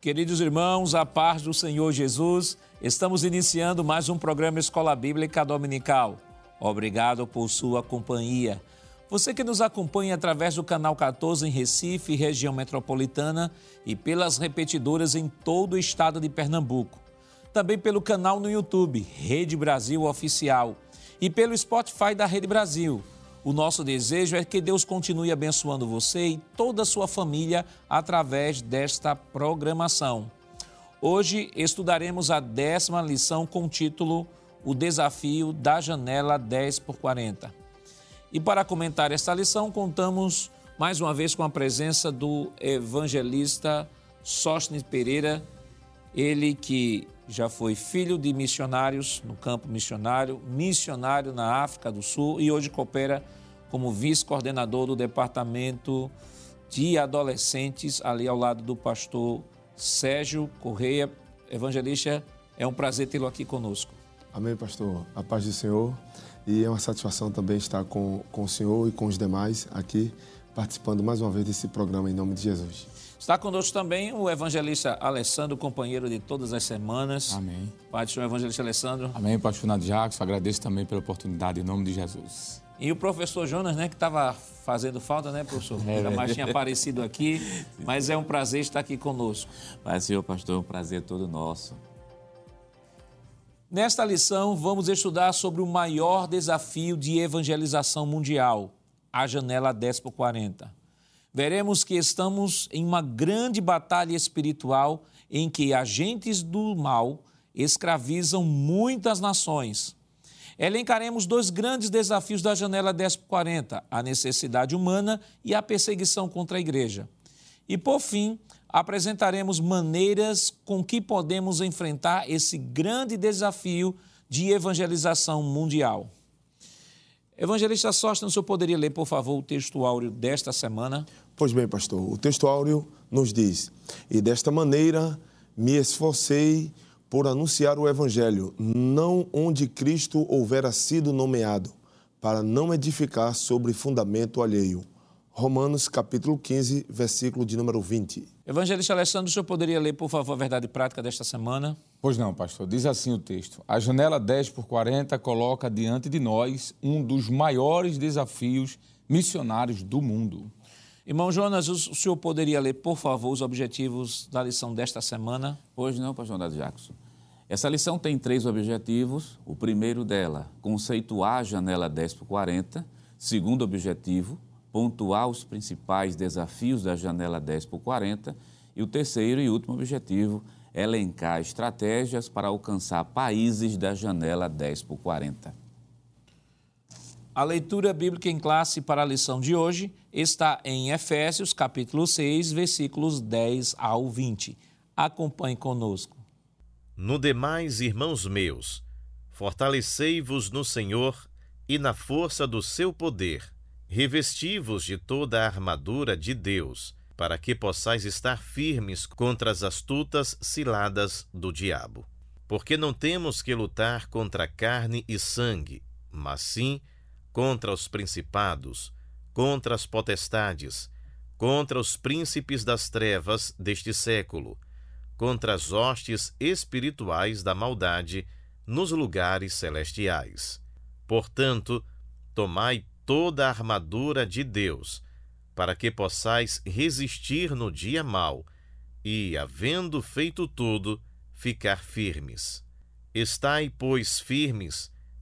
Queridos irmãos, a paz do Senhor Jesus, estamos iniciando mais um programa Escola Bíblica Dominical. Obrigado por sua companhia. Você que nos acompanha através do canal 14 em Recife, região metropolitana, e pelas repetidoras em todo o estado de Pernambuco. Também pelo canal no YouTube, Rede Brasil Oficial, e pelo Spotify da Rede Brasil. O nosso desejo é que Deus continue abençoando você e toda a sua família através desta programação. Hoje estudaremos a décima lição com o título O Desafio da Janela 10 por 40. E para comentar esta lição, contamos mais uma vez com a presença do evangelista Sóstenes Pereira, ele que já foi filho de missionários no campo missionário, missionário na África do Sul e hoje coopera como vice-coordenador do departamento de adolescentes ali ao lado do pastor Sérgio Correia. Evangelista, é um prazer tê-lo aqui conosco. Amém, pastor. A paz do Senhor. E é uma satisfação também estar com, com o senhor e com os demais aqui, participando mais uma vez desse programa em nome de Jesus. Está conosco também o evangelista Alessandro, companheiro de todas as semanas. Amém. Pai do Senhor, evangelista Alessandro. Amém, pastor Nadio Jacques. Agradeço também pela oportunidade em nome de Jesus. E o professor Jonas, né, que estava fazendo falta, né, professor? É, mais tinha aparecido aqui, mas é um prazer estar aqui conosco. Pai, Senhor, pastor, é um prazer todo nosso. Nesta lição, vamos estudar sobre o maior desafio de evangelização mundial, a janela 10 por 40. Veremos que estamos em uma grande batalha espiritual em que agentes do mal escravizam muitas nações. Elencaremos dois grandes desafios da janela 10 por 40, a necessidade humana e a perseguição contra a igreja. E, por fim, apresentaremos maneiras com que podemos enfrentar esse grande desafio de evangelização mundial. Evangelista Sóstenes, o senhor poderia ler, por favor, o texto áureo desta semana? Pois bem, pastor, o texto áureo nos diz: E desta maneira me esforcei por anunciar o evangelho, não onde Cristo houvera sido nomeado, para não edificar sobre fundamento alheio Romanos capítulo 15, versículo de número 20. Evangelista Alessandro, o senhor poderia ler, por favor, a verdade prática desta semana? Pois não, pastor. Diz assim o texto. A janela 10 por 40 coloca diante de nós um dos maiores desafios missionários do mundo. Irmão Jonas, o senhor poderia ler, por favor, os objetivos da lição desta semana? Pois não, pastor André Jackson. Essa lição tem três objetivos. O primeiro dela, conceituar a janela 10 por 40. Segundo objetivo, pontuar os principais desafios da janela 10 por 40 e o terceiro e último objetivo, elencar estratégias para alcançar países da janela 10 por 40. A leitura bíblica em classe para a lição de hoje está em Efésios, capítulo 6, versículos 10 ao 20. Acompanhe conosco. No demais, irmãos meus, fortalecei-vos no Senhor e na força do seu poder Revesti-vos de toda a armadura de Deus, para que possais estar firmes contra as astutas ciladas do diabo. Porque não temos que lutar contra carne e sangue, mas sim contra os principados, contra as potestades, contra os príncipes das trevas deste século, contra as hostes espirituais da maldade nos lugares celestiais. Portanto, tomai toda a armadura de Deus, para que possais resistir no dia mau e, havendo feito tudo, ficar firmes. Estai, pois, firmes,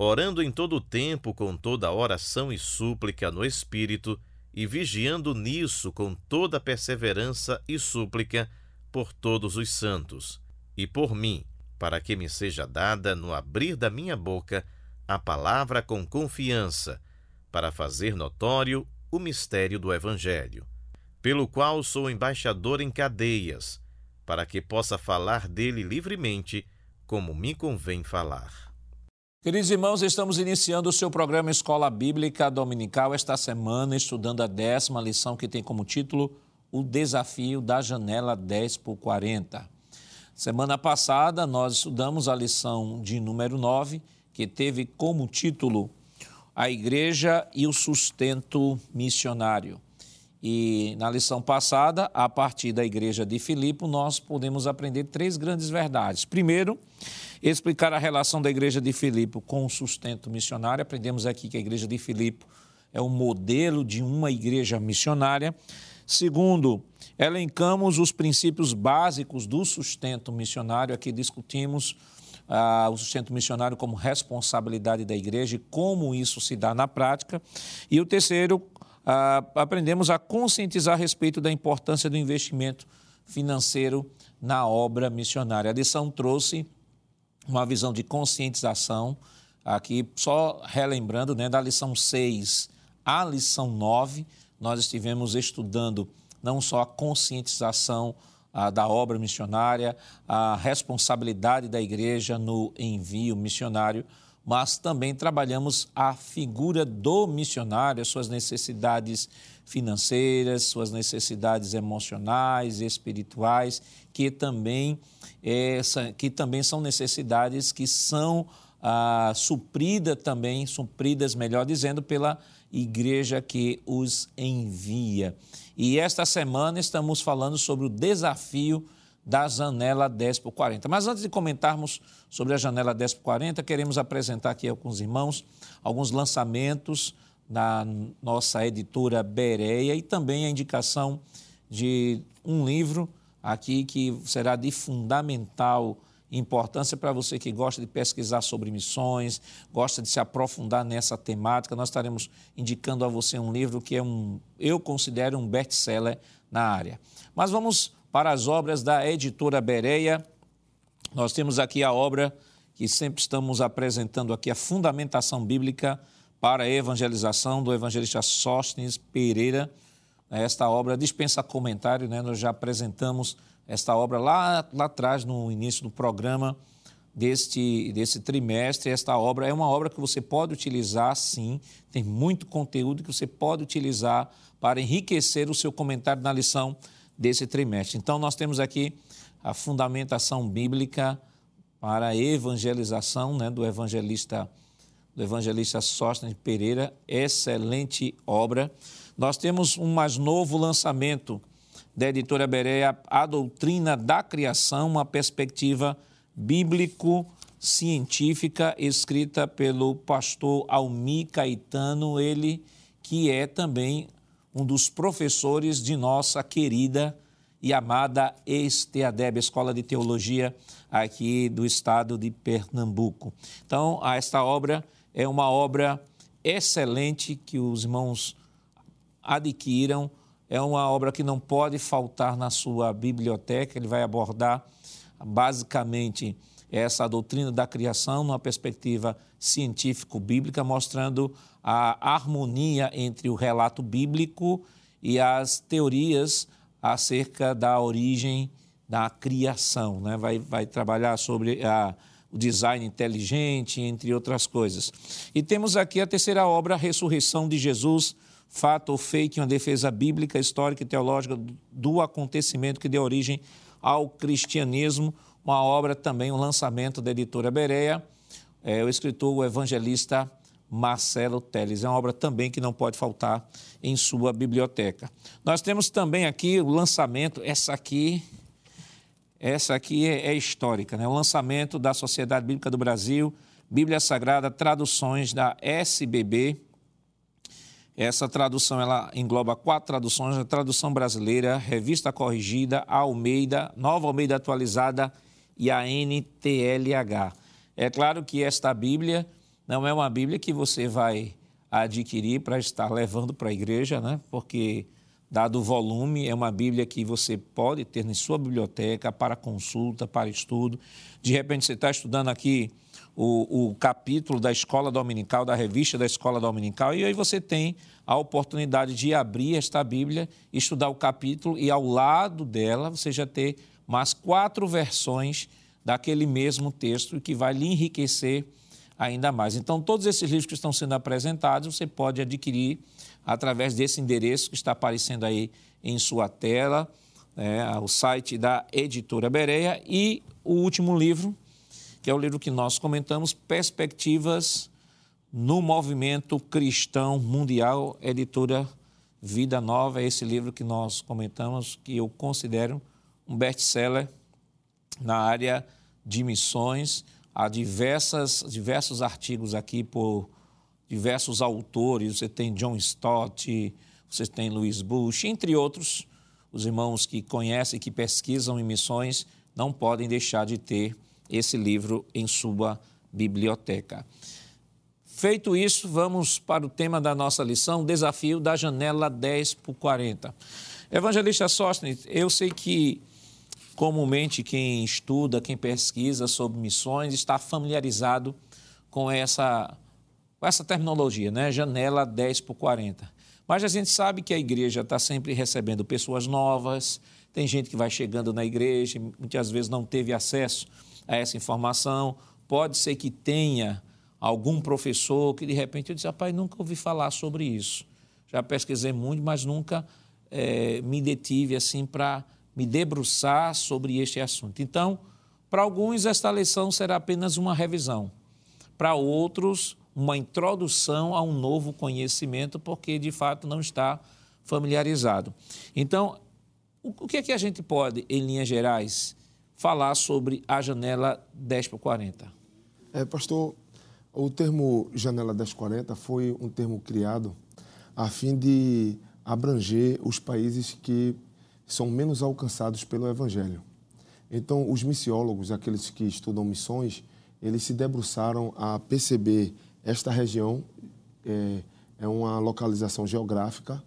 Orando em todo o tempo com toda oração e súplica no Espírito, e vigiando nisso com toda perseverança e súplica por todos os santos, e por mim, para que me seja dada no abrir da minha boca a palavra com confiança, para fazer notório o mistério do Evangelho, pelo qual sou embaixador em cadeias, para que possa falar dele livremente como me convém falar. Queridos irmãos, estamos iniciando o seu programa Escola Bíblica Dominical esta semana, estudando a décima lição que tem como título O Desafio da Janela 10 por 40. Semana passada nós estudamos a lição de número 9, que teve como título A Igreja e o Sustento Missionário. E na lição passada, a partir da igreja de Filipe, nós podemos aprender três grandes verdades. Primeiro, explicar a relação da igreja de Filipe com o sustento missionário. Aprendemos aqui que a igreja de Filipe é um modelo de uma igreja missionária. Segundo, elencamos os princípios básicos do sustento missionário. Aqui discutimos ah, o sustento missionário como responsabilidade da igreja e como isso se dá na prática. E o terceiro, ah, aprendemos a conscientizar a respeito da importância do investimento financeiro na obra missionária. A lição trouxe uma visão de conscientização, aqui só relembrando, né, da lição 6 à lição 9, nós estivemos estudando não só a conscientização ah, da obra missionária, a responsabilidade da igreja no envio missionário, mas também trabalhamos a figura do missionário, as suas necessidades financeiras, suas necessidades emocionais, espirituais, que também, é, que também são necessidades que são ah, supridas também, supridas, melhor dizendo, pela igreja que os envia. E esta semana estamos falando sobre o desafio da janela 10 por 40. Mas antes de comentarmos sobre a janela 10 por 40, queremos apresentar aqui com os irmãos alguns lançamentos da nossa editora Bereia e também a indicação de um livro aqui que será de fundamental importância para você que gosta de pesquisar sobre missões, gosta de se aprofundar nessa temática. Nós estaremos indicando a você um livro que é um, eu considero um best-seller na área. Mas vamos para as obras da editora Bereia. Nós temos aqui a obra que sempre estamos apresentando aqui, a Fundamentação Bíblica para a Evangelização, do evangelista Sóstenes Pereira. Esta obra dispensa comentário, né? nós já apresentamos esta obra lá, lá atrás, no início do programa deste, desse trimestre. Esta obra é uma obra que você pode utilizar, sim, tem muito conteúdo que você pode utilizar para enriquecer o seu comentário na lição desse trimestre. Então, nós temos aqui a fundamentação bíblica para a evangelização né, do evangelista do evangelista Sóstenes Pereira, excelente obra. Nós temos um mais novo lançamento da editora Bereia, A Doutrina da Criação, uma perspectiva bíblico-científica, escrita pelo pastor Almi Caetano, ele que é também um dos professores de nossa querida e amada ESTEADEB, Escola de Teologia aqui do estado de Pernambuco. Então, esta obra é uma obra excelente que os irmãos adquiram, é uma obra que não pode faltar na sua biblioteca, ele vai abordar basicamente essa doutrina da criação numa perspectiva científico-bíblica, mostrando a harmonia entre o relato bíblico e as teorias acerca da origem da criação. Né? Vai, vai trabalhar sobre a, o design inteligente, entre outras coisas. E temos aqui a terceira obra, a Ressurreição de Jesus, fato ou fake, uma defesa bíblica, histórica e teológica do acontecimento que deu origem ao cristianismo, uma obra também, um lançamento da editora Berea, é, o escritor, o evangelista Marcelo Teles. É uma obra também que não pode faltar em sua biblioteca. Nós temos também aqui o lançamento, essa aqui, essa aqui é, é histórica, né? o lançamento da Sociedade Bíblica do Brasil, Bíblia Sagrada, traduções da SBB. Essa tradução ela engloba quatro traduções: a tradução brasileira, revista corrigida, Almeida, Nova Almeida atualizada e a NTLH. É claro que esta Bíblia não é uma Bíblia que você vai adquirir para estar levando para a igreja, né? porque, dado o volume, é uma Bíblia que você pode ter na sua biblioteca para consulta, para estudo. De repente, você está estudando aqui o, o, capítulo da escola dominical, da revista da escola dominical, e aí você tem a oportunidade de abrir esta Bíblia, estudar o capítulo, e ao lado dela você já ter mais quatro versões daquele mesmo texto que vai lhe enriquecer ainda mais. Então, todos esses livros que estão sendo apresentados, você pode adquirir através desse endereço que está aparecendo aí em sua tela, né, o site da editora Bereia, e o último livro, que é o livro que nós comentamos, Perspectivas no Movimento Cristão Mundial, editora Vida Nova, é esse livro que nós comentamos, que eu considero um best-seller na área de missões. Há diversas, diversos artigos aqui por diversos autores. Você tem John Stott, você tem Louis Bush, entre outros. Os irmãos que conhecem, que pesquisam em missões, não podem deixar de ter esse livro em sua biblioteca. Feito isso, vamos para o tema da nossa lição, desafio da janela 10 por 40. Evangelista Sostnes, eu sei que comumente quem estuda, quem pesquisa sobre missões está familiarizado com essa, com essa terminologia, né? Janela 10 por 40. Mas a gente sabe que a igreja está sempre recebendo pessoas novas, tem gente que vai chegando na igreja, muitas vezes não teve acesso a essa informação, pode ser que tenha algum professor que de repente eu disse, rapaz, nunca ouvi falar sobre isso. Já pesquisei muito, mas nunca é, me detive assim para me debruçar sobre este assunto. Então, para alguns, esta lição será apenas uma revisão. Para outros, uma introdução a um novo conhecimento, porque de fato não está familiarizado. Então, o que é que a gente pode, em linhas gerais, falar sobre a janela 10 por 40? É, pastor, o termo janela 1040 foi um termo criado a fim de abranger os países que são menos alcançados pelo Evangelho. Então, os missiólogos, aqueles que estudam missões, eles se debruçaram a perceber esta região é, é uma localização geográfica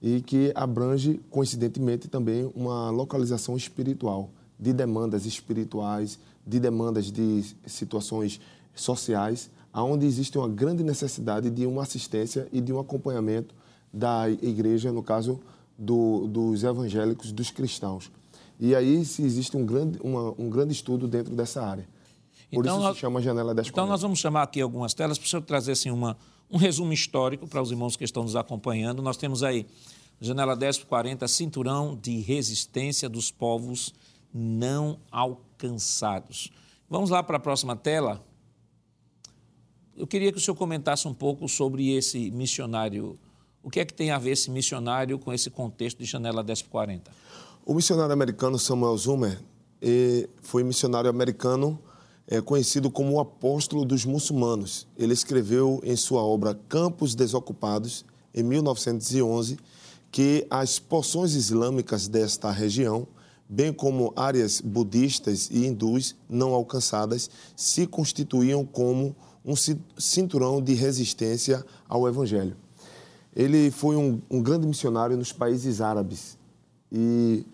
e que abrange, coincidentemente, também uma localização espiritual, de demandas espirituais, de demandas de situações sociais, onde existe uma grande necessidade de uma assistência e de um acompanhamento da igreja, no caso do, dos evangélicos, dos cristãos. E aí existe um grande, uma, um grande estudo dentro dessa área. Por então, isso nós, se chama Janela 1040. Então nós vamos chamar aqui algumas telas para o senhor trazer assim, uma, um resumo histórico para os irmãos que estão nos acompanhando. Nós temos aí Janela 1040, Cinturão de Resistência dos Povos Não Alcançados. Vamos lá para a próxima tela eu queria que o senhor comentasse um pouco sobre esse missionário. O que é que tem a ver esse missionário com esse contexto de Janela 1040? O missionário americano Samuel Zumer foi missionário americano é, conhecido como o apóstolo dos muçulmanos. Ele escreveu em sua obra Campos Desocupados, em 1911, que as porções islâmicas desta região, bem como áreas budistas e hindus não alcançadas, se constituíam como um cinturão de resistência ao Evangelho. Ele foi um, um grande missionário nos países árabes e,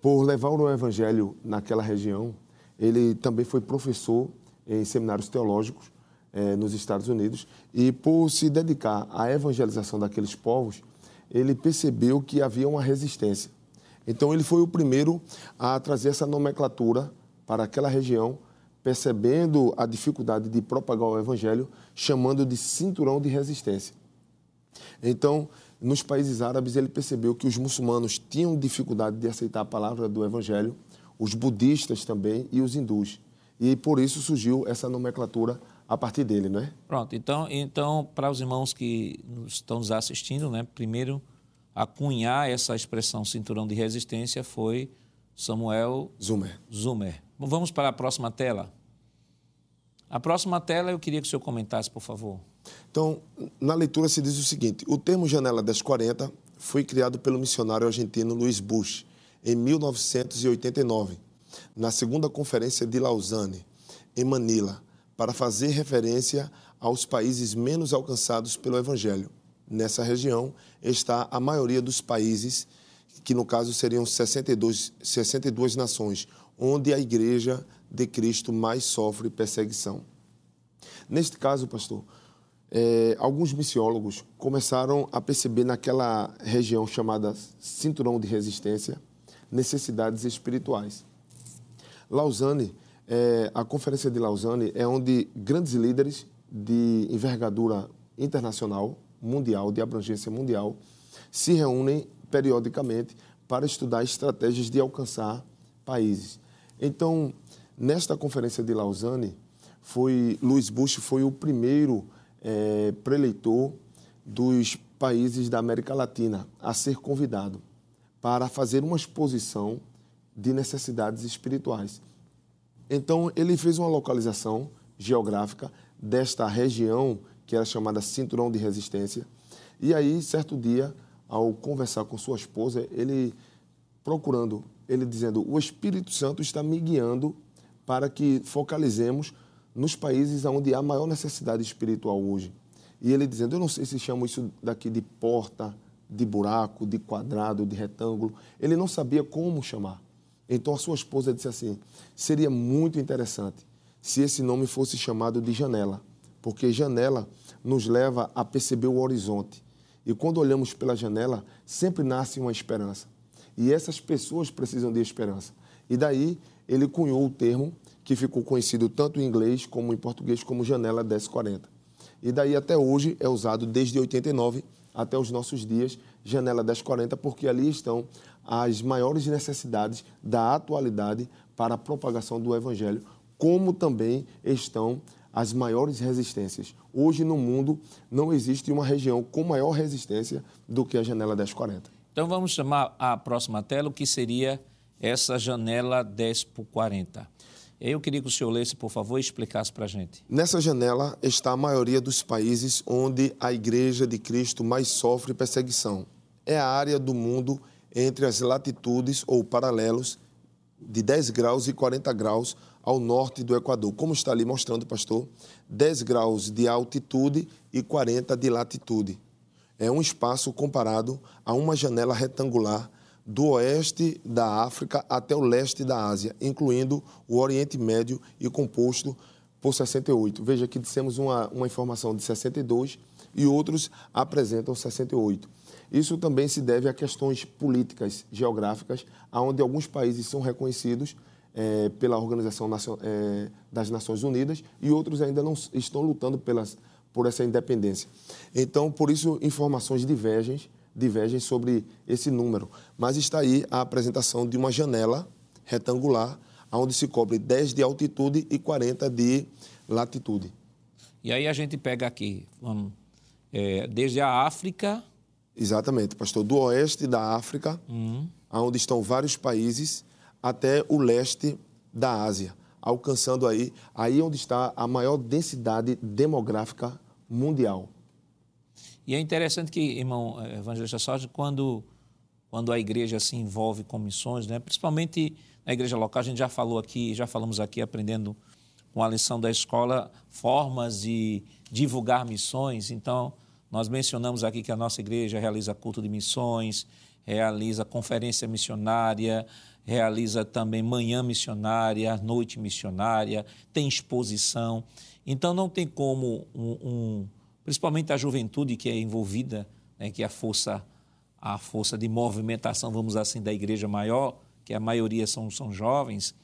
por levar o Evangelho naquela região, ele também foi professor em seminários teológicos eh, nos Estados Unidos e, por se dedicar à evangelização daqueles povos, ele percebeu que havia uma resistência. Então, ele foi o primeiro a trazer essa nomenclatura para aquela região percebendo a dificuldade de propagar o evangelho, chamando de cinturão de resistência. Então, nos países árabes, ele percebeu que os muçulmanos tinham dificuldade de aceitar a palavra do evangelho, os budistas também e os hindus. E por isso surgiu essa nomenclatura a partir dele, não é? Pronto, então, então para os irmãos que estão nos assistindo, né, primeiro a cunhar essa expressão cinturão de resistência foi Samuel Zumer. Zumer. Vamos para a próxima tela. A próxima tela eu queria que o senhor comentasse, por favor. Então, na leitura se diz o seguinte: o termo janela 1040 foi criado pelo missionário argentino Luiz Bush em 1989, na segunda conferência de Lausanne, em Manila, para fazer referência aos países menos alcançados pelo evangelho. Nessa região está a maioria dos países, que no caso seriam 62, 62 nações, onde a igreja de Cristo mais sofre perseguição. Neste caso, pastor, é, alguns missiólogos começaram a perceber naquela região chamada cinturão de resistência necessidades espirituais. Lausanne é, a Conferência de Lausanne é onde grandes líderes de envergadura internacional, mundial, de abrangência mundial, se reúnem periodicamente para estudar estratégias de alcançar países. Então, nesta Conferência de Lausanne, foi Luiz Bush foi o primeiro é, preleitor dos países da América Latina a ser convidado para fazer uma exposição de necessidades espirituais. Então, ele fez uma localização geográfica desta região, que era chamada Cinturão de Resistência. E aí, certo dia, ao conversar com sua esposa, ele procurando, ele dizendo: O Espírito Santo está me guiando para que focalizemos nos países onde há maior necessidade espiritual hoje. E ele dizendo: Eu não sei se chamo isso daqui de porta, de buraco, de quadrado, de retângulo. Ele não sabia como chamar. Então a sua esposa disse assim: seria muito interessante se esse nome fosse chamado de janela, porque janela nos leva a perceber o horizonte. E quando olhamos pela janela, sempre nasce uma esperança. E essas pessoas precisam de esperança. E daí ele cunhou o termo que ficou conhecido tanto em inglês como em português como janela 1040. E daí até hoje é usado desde 89 até os nossos dias, janela 1040, porque ali estão as maiores necessidades da atualidade para a propagação do Evangelho, como também estão as maiores resistências. Hoje no mundo não existe uma região com maior resistência do que a janela 1040. Então vamos chamar a próxima tela, o que seria essa janela 10 por 40. Eu queria que o senhor lesse, por favor, e explicasse para a gente. Nessa janela está a maioria dos países onde a Igreja de Cristo mais sofre perseguição. É a área do mundo entre as latitudes ou paralelos de 10 graus e 40 graus ao norte do Equador. Como está ali mostrando, pastor, 10 graus de altitude e 40 de latitude. É um espaço comparado a uma janela retangular do oeste da África até o leste da Ásia, incluindo o Oriente Médio e composto por 68. Veja que dissemos uma, uma informação de 62 e outros apresentam 68. Isso também se deve a questões políticas, geográficas, onde alguns países são reconhecidos é, pela Organização é, das Nações Unidas e outros ainda não estão lutando pelas, por essa independência. Então, por isso, informações divergem divergem sobre esse número. Mas está aí a apresentação de uma janela retangular, onde se cobre 10 de altitude e 40 de latitude. E aí a gente pega aqui, vamos, é, desde a África. Exatamente, pastor, do oeste da África, uhum. onde estão vários países, até o leste da Ásia, alcançando aí, aí onde está a maior densidade demográfica mundial. E é interessante que, irmão eh, Evangelista Sérgio, quando, quando a igreja se envolve com missões, né, principalmente na igreja local, a gente já falou aqui, já falamos aqui, aprendendo com a lição da escola, formas de divulgar missões. Então, nós mencionamos aqui que a nossa igreja realiza culto de missões, realiza conferência missionária, realiza também manhã missionária, noite missionária, tem exposição. Então, não tem como um, um principalmente a juventude que é envolvida, né, que é a força, a força de movimentação, vamos assim, da igreja maior, que a maioria são, são jovens.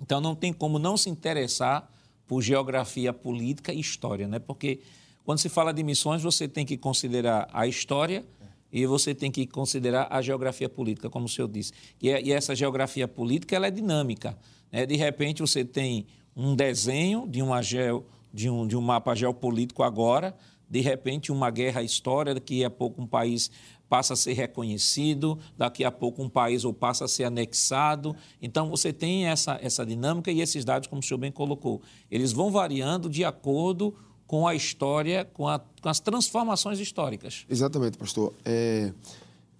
Então não tem como não se interessar por geografia política e história, né? Porque quando se fala de missões, você tem que considerar a história e você tem que considerar a geografia política, como o senhor disse. E, é, e essa geografia política ela é dinâmica. Né? De repente, você tem um desenho de uma geo de um, de um mapa geopolítico agora, de repente uma guerra história, daqui a pouco um país passa a ser reconhecido, daqui a pouco um país ou passa a ser anexado. Então você tem essa, essa dinâmica e esses dados, como o senhor bem colocou, eles vão variando de acordo com a história, com, a, com as transformações históricas. Exatamente, pastor. É,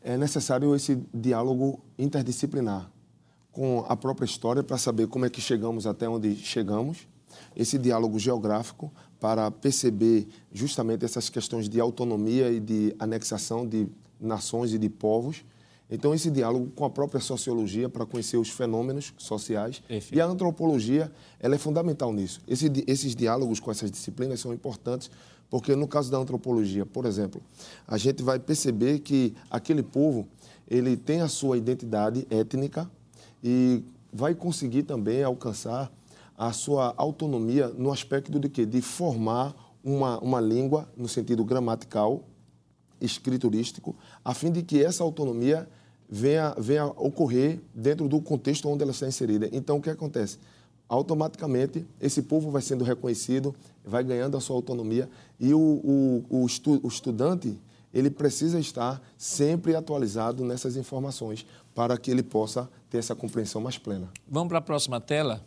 é necessário esse diálogo interdisciplinar com a própria história para saber como é que chegamos até onde chegamos esse diálogo geográfico para perceber justamente essas questões de autonomia e de anexação de nações e de povos. Então, esse diálogo com a própria sociologia para conhecer os fenômenos sociais. Enfim. E a antropologia ela é fundamental nisso. Esse, esses diálogos com essas disciplinas são importantes porque, no caso da antropologia, por exemplo, a gente vai perceber que aquele povo ele tem a sua identidade étnica e vai conseguir também alcançar a sua autonomia no aspecto de quê? De formar uma, uma língua no sentido gramatical, escriturístico, a fim de que essa autonomia venha, venha ocorrer dentro do contexto onde ela está inserida. Então, o que acontece? Automaticamente, esse povo vai sendo reconhecido, vai ganhando a sua autonomia e o, o, o, estu, o estudante ele precisa estar sempre atualizado nessas informações para que ele possa ter essa compreensão mais plena. Vamos para a próxima tela.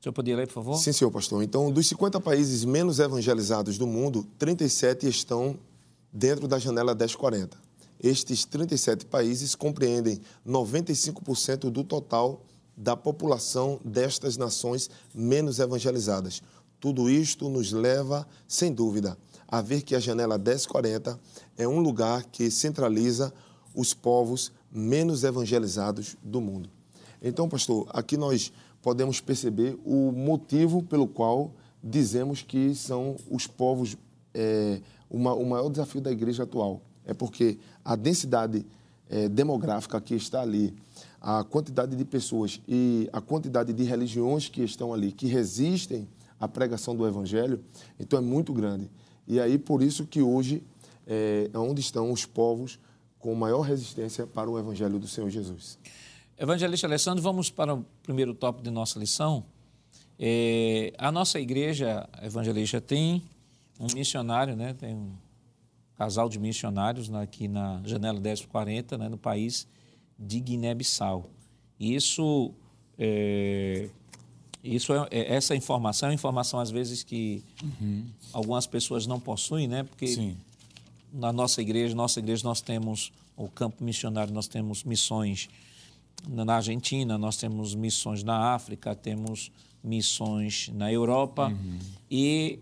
O senhor podia ler, por favor? Sim, senhor pastor. Então, dos 50 países menos evangelizados do mundo, 37 estão dentro da janela 1040. Estes 37 países compreendem 95% do total da população destas nações menos evangelizadas. Tudo isto nos leva, sem dúvida, a ver que a janela 1040 é um lugar que centraliza os povos menos evangelizados do mundo. Então, pastor, aqui nós podemos perceber o motivo pelo qual dizemos que são os povos é, uma, o maior desafio da igreja atual. É porque a densidade é, demográfica que está ali, a quantidade de pessoas e a quantidade de religiões que estão ali, que resistem à pregação do evangelho, então é muito grande. E aí, por isso que hoje é, é onde estão os povos com maior resistência para o evangelho do Senhor Jesus. Evangelista Alessandro, vamos para o primeiro tópico de nossa lição. É, a nossa igreja evangelista tem um missionário, né? tem um casal de missionários aqui na janela 1040, né? no país de Guiné-Bissau. Isso, é, isso é, é, essa informação é informação, às vezes, que uhum. algumas pessoas não possuem, né? porque Sim. na nossa igreja, nossa igreja, nós temos o campo missionário, nós temos missões na Argentina, nós temos missões na África, temos missões na Europa uhum. e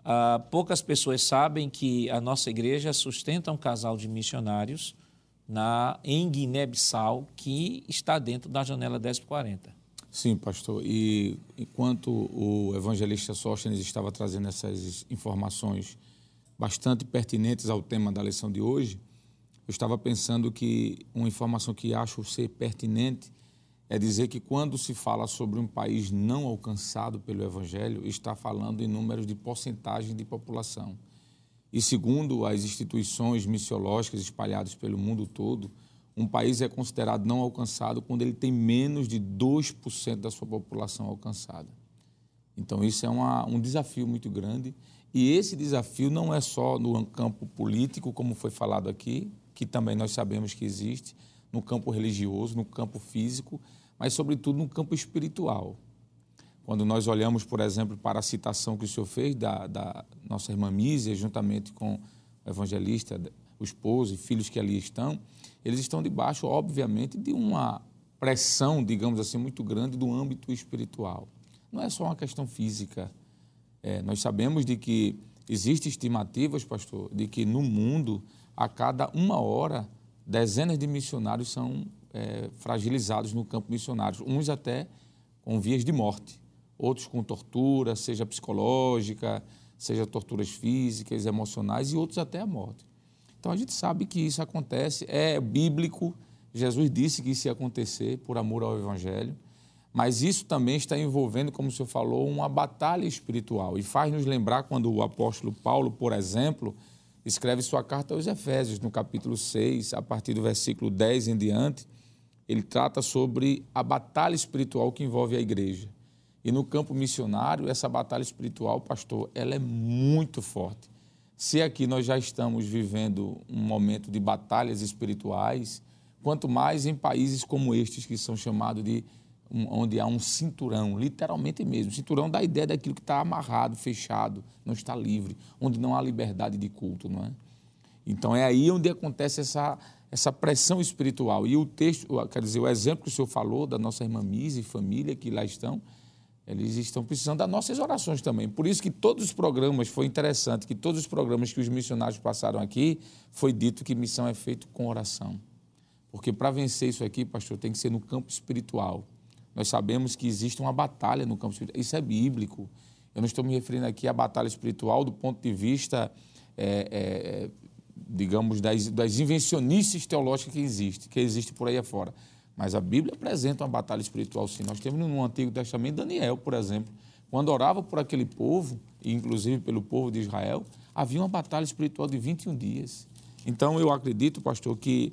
uh, poucas pessoas sabem que a nossa igreja sustenta um casal de missionários na, em Guiné-Bissau que está dentro da janela 1040. Sim, pastor. E enquanto o evangelista Sóstenes estava trazendo essas informações bastante pertinentes ao tema da lição de hoje, eu estava pensando que uma informação que acho ser pertinente é dizer que quando se fala sobre um país não alcançado pelo Evangelho, está falando em números de porcentagem de população. E segundo as instituições missiológicas espalhadas pelo mundo todo, um país é considerado não alcançado quando ele tem menos de 2% da sua população alcançada. Então, isso é uma, um desafio muito grande. E esse desafio não é só no campo político, como foi falado aqui, que também nós sabemos que existe, no campo religioso, no campo físico, mas, sobretudo, no campo espiritual. Quando nós olhamos, por exemplo, para a citação que o senhor fez da, da nossa irmã Mísia, juntamente com o evangelista, o esposo e filhos que ali estão, eles estão debaixo, obviamente, de uma pressão, digamos assim, muito grande do âmbito espiritual. Não é só uma questão física. É, nós sabemos de que existem estimativas, pastor, de que no mundo a cada uma hora, dezenas de missionários são é, fragilizados no campo missionário, uns até com vias de morte, outros com tortura, seja psicológica, seja torturas físicas, emocionais, e outros até a morte. Então a gente sabe que isso acontece, é bíblico, Jesus disse que isso ia acontecer por amor ao Evangelho, mas isso também está envolvendo, como o senhor falou, uma batalha espiritual. E faz nos lembrar quando o apóstolo Paulo, por exemplo, escreve sua carta aos Efésios, no capítulo 6, a partir do versículo 10 em diante, ele trata sobre a batalha espiritual que envolve a igreja. E no campo missionário, essa batalha espiritual, pastor, ela é muito forte. Se aqui nós já estamos vivendo um momento de batalhas espirituais, quanto mais em países como estes, que são chamados de onde há um cinturão, literalmente mesmo. Cinturão dá a ideia daquilo que está amarrado, fechado, não está livre, onde não há liberdade de culto, não é? Então é aí onde acontece essa, essa pressão espiritual. E o texto, quer dizer, o exemplo que o senhor falou da nossa irmã Mise e família que lá estão, eles estão precisando das nossas orações também. Por isso que todos os programas, foi interessante que todos os programas que os missionários passaram aqui, foi dito que missão é feita com oração. Porque para vencer isso aqui, pastor, tem que ser no campo espiritual. Nós sabemos que existe uma batalha no campo espiritual. Isso é bíblico. Eu não estou me referindo aqui à batalha espiritual do ponto de vista, é, é, digamos, das, das invencionices teológicas que existem, que existe por aí afora. Mas a Bíblia apresenta uma batalha espiritual, sim. Nós temos no Antigo Testamento Daniel, por exemplo, quando orava por aquele povo, e inclusive pelo povo de Israel, havia uma batalha espiritual de 21 dias. Então, eu acredito, pastor, que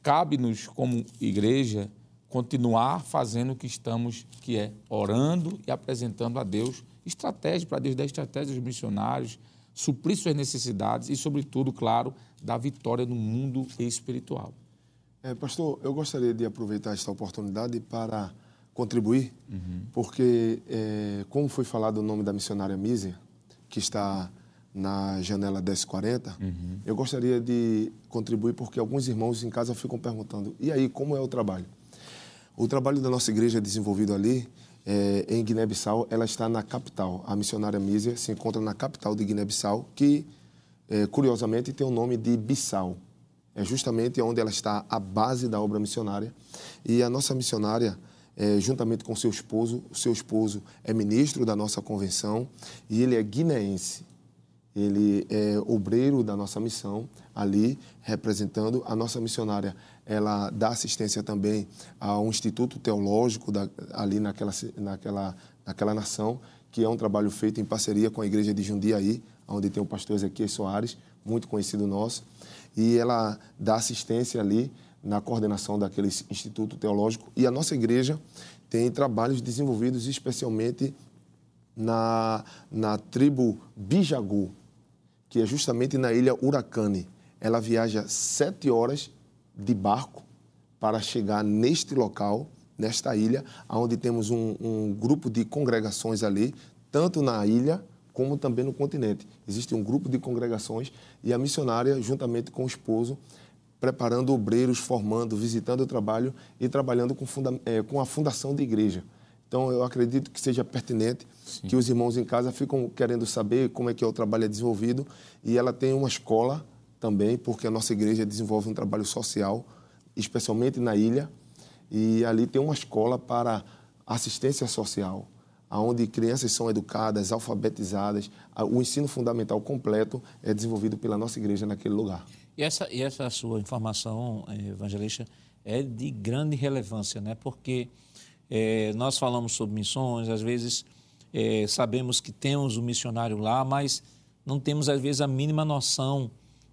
cabe-nos, como igreja, continuar fazendo o que estamos, que é orando e apresentando a Deus estratégia para Deus dar estratégias aos missionários, suprir suas necessidades e, sobretudo, claro, dar vitória no mundo espiritual. É, pastor, eu gostaria de aproveitar esta oportunidade para contribuir, uhum. porque, é, como foi falado o nome da missionária Mísia, que está na janela 1040, uhum. eu gostaria de contribuir porque alguns irmãos em casa ficam perguntando: e aí, como é o trabalho? O trabalho da nossa igreja é desenvolvido ali é, em Guiné-Bissau, ela está na capital. A missionária Mísia se encontra na capital de Guiné-Bissau, que, é, curiosamente, tem o nome de Bissau. É justamente onde ela está a base da obra missionária. E a nossa missionária, é, juntamente com seu esposo, o seu esposo é ministro da nossa convenção e ele é guineense. Ele é obreiro da nossa missão ali, representando a nossa missionária. Ela dá assistência também ao Instituto Teológico da, ali naquela, naquela, naquela nação, que é um trabalho feito em parceria com a igreja de Jundiaí, onde tem o pastor Ezequiel Soares, muito conhecido nosso e ela dá assistência ali na coordenação daquele instituto teológico. E a nossa igreja tem trabalhos desenvolvidos especialmente na, na tribo Bijagu, que é justamente na ilha Huracane. Ela viaja sete horas de barco para chegar neste local, nesta ilha, onde temos um, um grupo de congregações ali, tanto na ilha como também no continente. Existe um grupo de congregações e a missionária, juntamente com o esposo, preparando obreiros, formando, visitando o trabalho e trabalhando com, é, com a fundação de igreja. Então, eu acredito que seja pertinente Sim. que os irmãos em casa ficam querendo saber como é que é o trabalho é desenvolvido e ela tem uma escola também, porque a nossa igreja desenvolve um trabalho social, especialmente na ilha, e ali tem uma escola para assistência social onde crianças são educadas, alfabetizadas, o ensino fundamental completo é desenvolvido pela nossa igreja naquele lugar. E essa, e essa sua informação, eh, evangelista, é de grande relevância, né? porque é, nós falamos sobre missões, às vezes é, sabemos que temos um missionário lá, mas não temos, às vezes, a mínima noção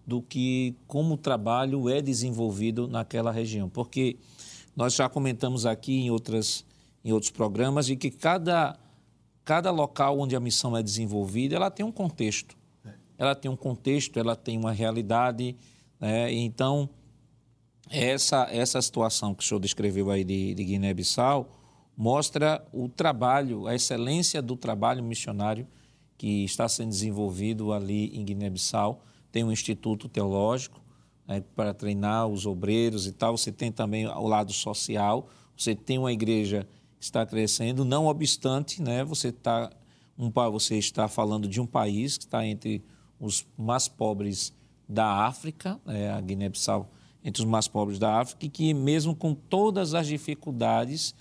do que, como o trabalho é desenvolvido naquela região. Porque nós já comentamos aqui em, outras, em outros programas de que cada cada local onde a missão é desenvolvida, ela tem um contexto. É. Ela tem um contexto, ela tem uma realidade. Né? Então, essa, essa situação que o senhor descreveu aí de, de Guiné-Bissau mostra o trabalho, a excelência do trabalho missionário que está sendo desenvolvido ali em Guiné-Bissau. Tem um instituto teológico né, para treinar os obreiros e tal. Você tem também o lado social. Você tem uma igreja está crescendo, não obstante, né, você, tá, um, você está falando de um país que está entre os mais pobres da África, é, a Guiné-Bissau entre os mais pobres da África, e que mesmo com todas as dificuldades,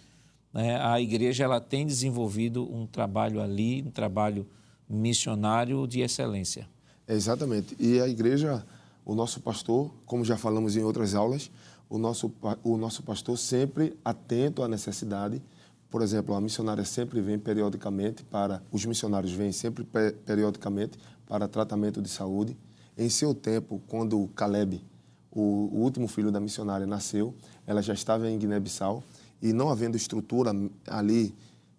né, a igreja ela tem desenvolvido um trabalho ali, um trabalho missionário de excelência. É, exatamente. E a igreja, o nosso pastor, como já falamos em outras aulas, o nosso, o nosso pastor sempre atento à necessidade por exemplo, a missionária sempre vem periodicamente para, os missionários vêm sempre periodicamente para tratamento de saúde. Em seu tempo, quando Caleb, o, o último filho da missionária, nasceu, ela já estava em Guiné-Bissau e não havendo estrutura ali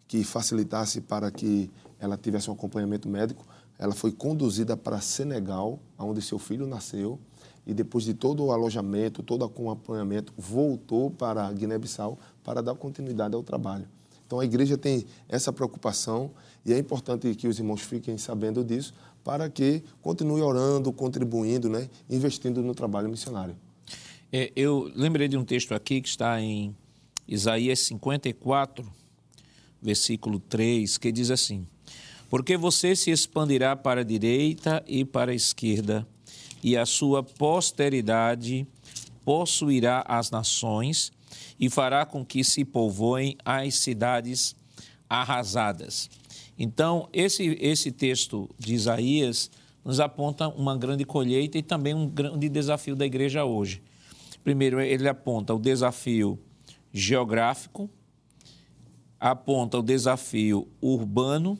que facilitasse para que ela tivesse um acompanhamento médico, ela foi conduzida para Senegal, onde seu filho nasceu, e depois de todo o alojamento, todo o acompanhamento, voltou para Guiné-Bissau para dar continuidade ao trabalho. Então a igreja tem essa preocupação e é importante que os irmãos fiquem sabendo disso para que continue orando, contribuindo, né, investindo no trabalho missionário. É, eu lembrei de um texto aqui que está em Isaías 54, versículo 3, que diz assim: Porque você se expandirá para a direita e para a esquerda, e a sua posteridade possuirá as nações e fará com que se povoem as cidades arrasadas. Então, esse, esse texto de Isaías nos aponta uma grande colheita e também um grande desafio da igreja hoje. Primeiro, ele aponta o desafio geográfico, aponta o desafio urbano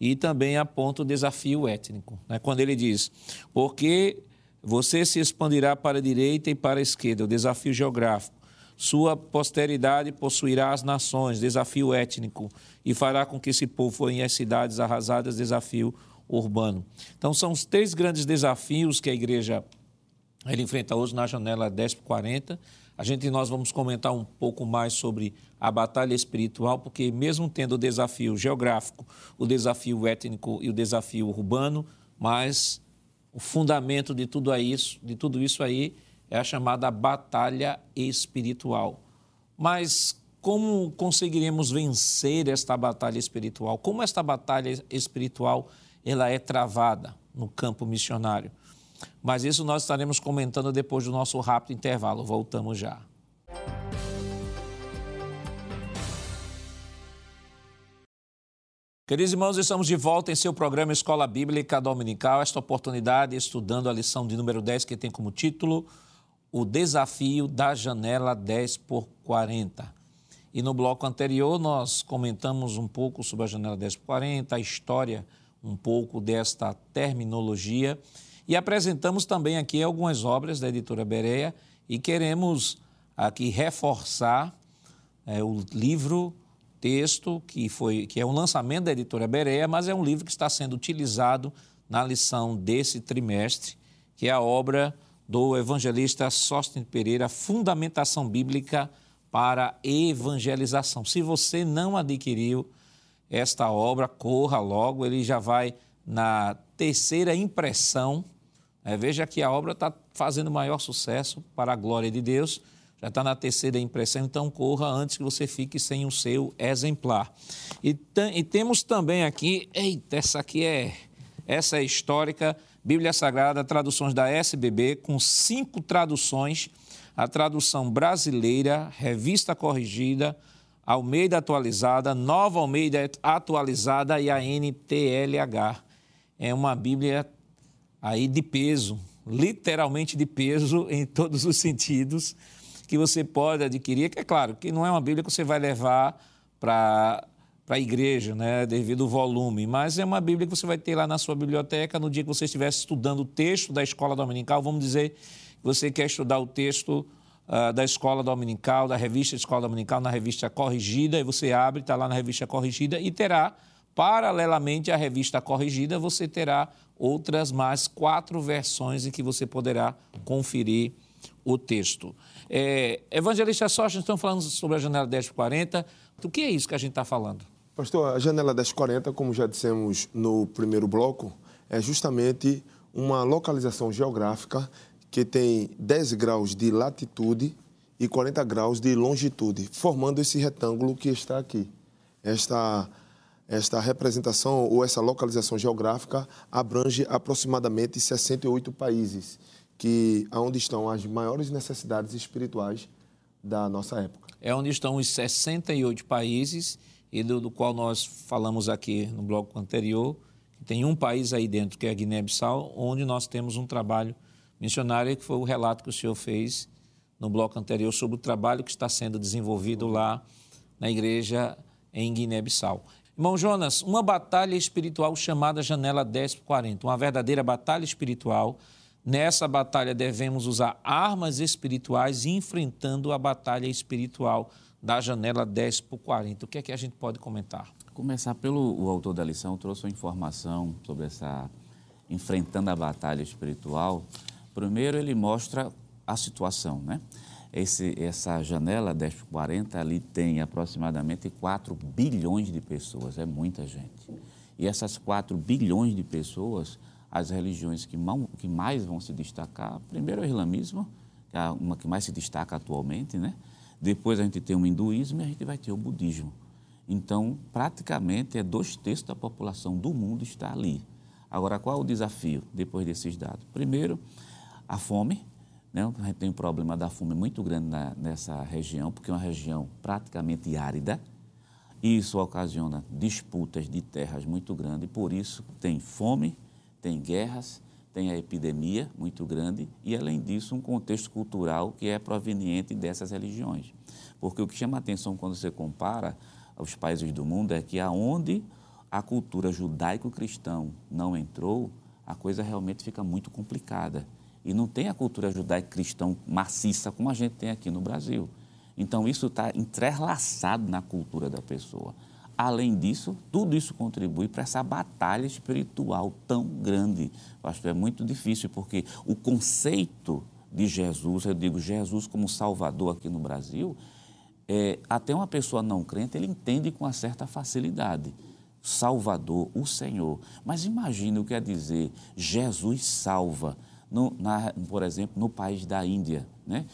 e também aponta o desafio étnico. Né? Quando ele diz, porque você se expandirá para a direita e para a esquerda, o desafio geográfico. Sua posteridade possuirá as nações, desafio étnico, e fará com que esse povo forem as cidades arrasadas, desafio urbano. Então, são os três grandes desafios que a igreja ele enfrenta hoje na janela 10 por 40. A gente nós vamos comentar um pouco mais sobre a batalha espiritual, porque mesmo tendo o desafio geográfico, o desafio étnico e o desafio urbano, mas o fundamento de tudo isso, de tudo isso aí é a chamada batalha espiritual. Mas como conseguiremos vencer esta batalha espiritual? Como esta batalha espiritual ela é travada no campo missionário? Mas isso nós estaremos comentando depois do nosso rápido intervalo. Voltamos já. Queridos irmãos, estamos de volta em seu programa Escola Bíblica Dominical. Esta oportunidade estudando a lição de número 10, que tem como título o desafio da janela 10 por 40. E no bloco anterior nós comentamos um pouco sobre a janela 10 por 40, a história um pouco desta terminologia e apresentamos também aqui algumas obras da editora Berea e queremos aqui reforçar é, o livro texto que foi que é um lançamento da editora Berea, mas é um livro que está sendo utilizado na lição desse trimestre, que é a obra do evangelista Sóstenes Pereira, Fundamentação Bíblica para Evangelização. Se você não adquiriu esta obra, corra logo, ele já vai na terceira impressão. É, veja que a obra está fazendo maior sucesso para a glória de Deus, já está na terceira impressão, então corra antes que você fique sem o seu exemplar. E, e temos também aqui, eita, essa aqui é, essa é histórica, Bíblia Sagrada, traduções da SBB, com cinco traduções: a tradução brasileira, revista corrigida, Almeida atualizada, Nova Almeida atualizada e a NTLH. É uma Bíblia aí de peso, literalmente de peso em todos os sentidos, que você pode adquirir. Que é claro que não é uma Bíblia que você vai levar para para a igreja, né, devido ao volume, mas é uma Bíblia que você vai ter lá na sua biblioteca no dia que você estiver estudando o texto da escola dominical. Vamos dizer que você quer estudar o texto uh, da escola dominical, da revista Escola Dominical, na revista corrigida, e você abre, está lá na revista corrigida e terá, paralelamente à revista corrigida, você terá outras mais quatro versões em que você poderá conferir o texto. É, Evangelista Sócio, estamos falando sobre a janela 1040. O que é isso que a gente está falando? Pastor, a janela 1040, como já dissemos no primeiro bloco, é justamente uma localização geográfica que tem 10 graus de latitude e 40 graus de longitude, formando esse retângulo que está aqui. Esta, esta representação ou essa localização geográfica abrange aproximadamente 68 países, que onde estão as maiores necessidades espirituais da nossa época. É onde estão os 68 países e do, do, qual nós falamos aqui no bloco anterior. Tem um país aí dentro, que é a Guiné-Bissau, onde nós temos um trabalho missionário, que foi o relato que o senhor fez no bloco anterior sobre o trabalho que está sendo desenvolvido lá na igreja em Guiné-Bissau. Irmão Jonas, uma batalha espiritual chamada Janela 10 por 40, uma verdadeira batalha espiritual. Nessa batalha devemos usar armas espirituais enfrentando a batalha espiritual da janela 10 por 40. O que é que a gente pode comentar? Começar pelo o autor da lição, trouxe uma informação sobre essa enfrentando a batalha espiritual. Primeiro, ele mostra a situação, né? Esse, essa janela 10 por 40 ali tem aproximadamente 4 bilhões de pessoas, é muita gente. E essas 4 bilhões de pessoas, as religiões que, que mais vão se destacar, primeiro o islamismo, que é uma que mais se destaca atualmente, né? Depois a gente tem o hinduísmo e a gente vai ter o budismo. Então, praticamente, é dois terços da população do mundo está ali. Agora, qual é o desafio depois desses dados? Primeiro, a fome. Né? A gente tem um problema da fome muito grande na, nessa região, porque é uma região praticamente árida. Isso ocasiona disputas de terras muito grandes, por isso tem fome, tem guerras, tem a epidemia muito grande e, além disso, um contexto cultural que é proveniente dessas religiões. Porque o que chama a atenção quando você compara os países do mundo é que aonde a cultura judaico-cristão não entrou, a coisa realmente fica muito complicada. E não tem a cultura judaico-cristão maciça como a gente tem aqui no Brasil. Então, isso está entrelaçado na cultura da pessoa. Além disso, tudo isso contribui para essa batalha espiritual tão grande. Eu acho que é muito difícil, porque o conceito de Jesus, eu digo Jesus como Salvador aqui no Brasil, é, até uma pessoa não crente, ele entende com uma certa facilidade. Salvador, o Senhor. Mas imagine o que é dizer Jesus salva no, na, por exemplo, no país da Índia. Né?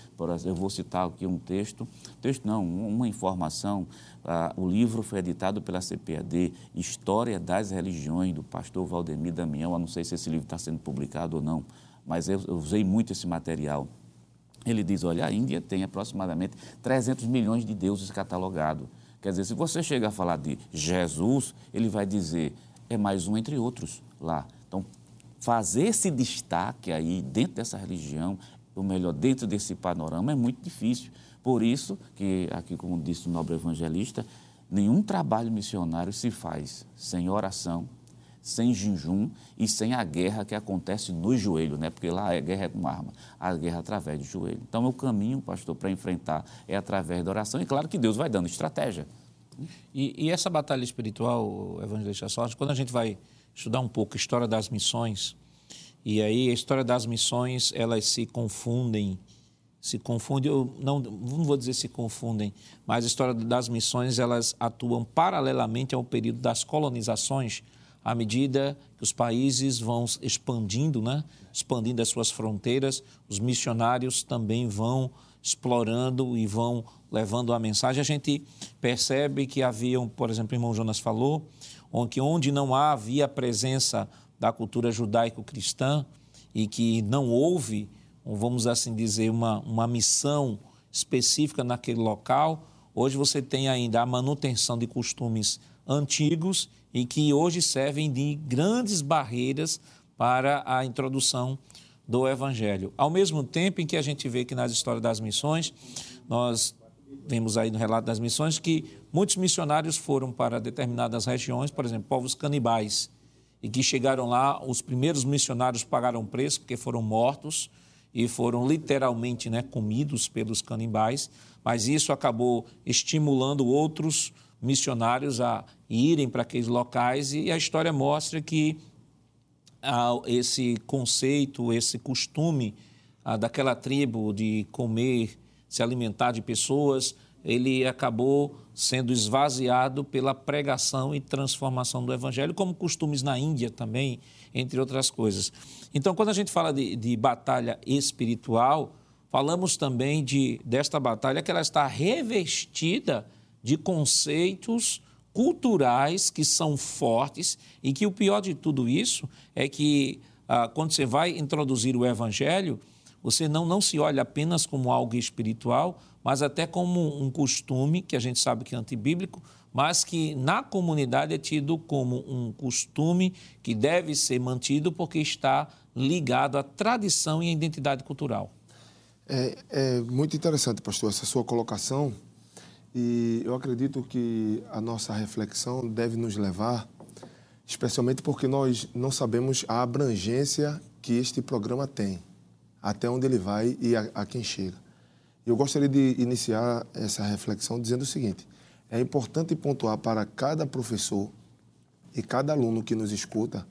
Eu vou citar aqui um texto, texto não, uma informação. Ah, o livro foi editado pela CPAD, História das Religiões, do pastor Valdemir Damião. Eu não sei se esse livro está sendo publicado ou não, mas eu, eu usei muito esse material. Ele diz, olha, a Índia tem aproximadamente 300 milhões de deuses catalogados. Quer dizer, se você chega a falar de Jesus, ele vai dizer, é mais um entre outros lá. Então, fazer esse destaque aí dentro dessa religião, ou melhor, dentro desse panorama, é muito difícil. Por isso que, aqui como disse o nobre evangelista, nenhum trabalho missionário se faz sem oração, sem jejum e sem a guerra que acontece no joelho, né? porque lá a guerra é com arma, a guerra é através do joelho. Então, o caminho, pastor, para enfrentar é através da oração. E claro que Deus vai dando estratégia. E, e essa batalha espiritual, evangelista Sorte, quando a gente vai estudar um pouco a história das missões. E aí a história das missões, elas se confundem, se confundem, eu não, não vou dizer se confundem, mas a história das missões, elas atuam paralelamente ao período das colonizações, à medida que os países vão expandindo, né? expandindo as suas fronteiras, os missionários também vão explorando e vão levando a mensagem. A gente percebe que haviam, por exemplo, o irmão Jonas falou, onde, onde não havia presença da cultura judaico-cristã e que não houve, vamos assim dizer, uma, uma missão específica naquele local, hoje você tem ainda a manutenção de costumes antigos e que hoje servem de grandes barreiras para a introdução do Evangelho. Ao mesmo tempo em que a gente vê que nas histórias das missões, nós vemos aí no relato das missões que muitos missionários foram para determinadas regiões, por exemplo, povos canibais, e que chegaram lá, os primeiros missionários pagaram preço porque foram mortos e foram literalmente né, comidos pelos canibais, mas isso acabou estimulando outros missionários a irem para aqueles locais e a história mostra que ah, esse conceito, esse costume ah, daquela tribo de comer se alimentar de pessoas, ele acabou sendo esvaziado pela pregação e transformação do Evangelho, como costumes na Índia também, entre outras coisas. Então, quando a gente fala de, de batalha espiritual, falamos também de, desta batalha que ela está revestida de conceitos culturais que são fortes e que o pior de tudo isso é que ah, quando você vai introduzir o Evangelho, você não, não se olha apenas como algo espiritual, mas até como um costume, que a gente sabe que é antibíblico, mas que na comunidade é tido como um costume que deve ser mantido porque está ligado à tradição e à identidade cultural. É, é muito interessante, pastor, essa sua colocação. E eu acredito que a nossa reflexão deve nos levar, especialmente porque nós não sabemos a abrangência que este programa tem até onde ele vai e a, a quem chega. Eu gostaria de iniciar essa reflexão dizendo o seguinte: é importante pontuar para cada professor e cada aluno que nos escuta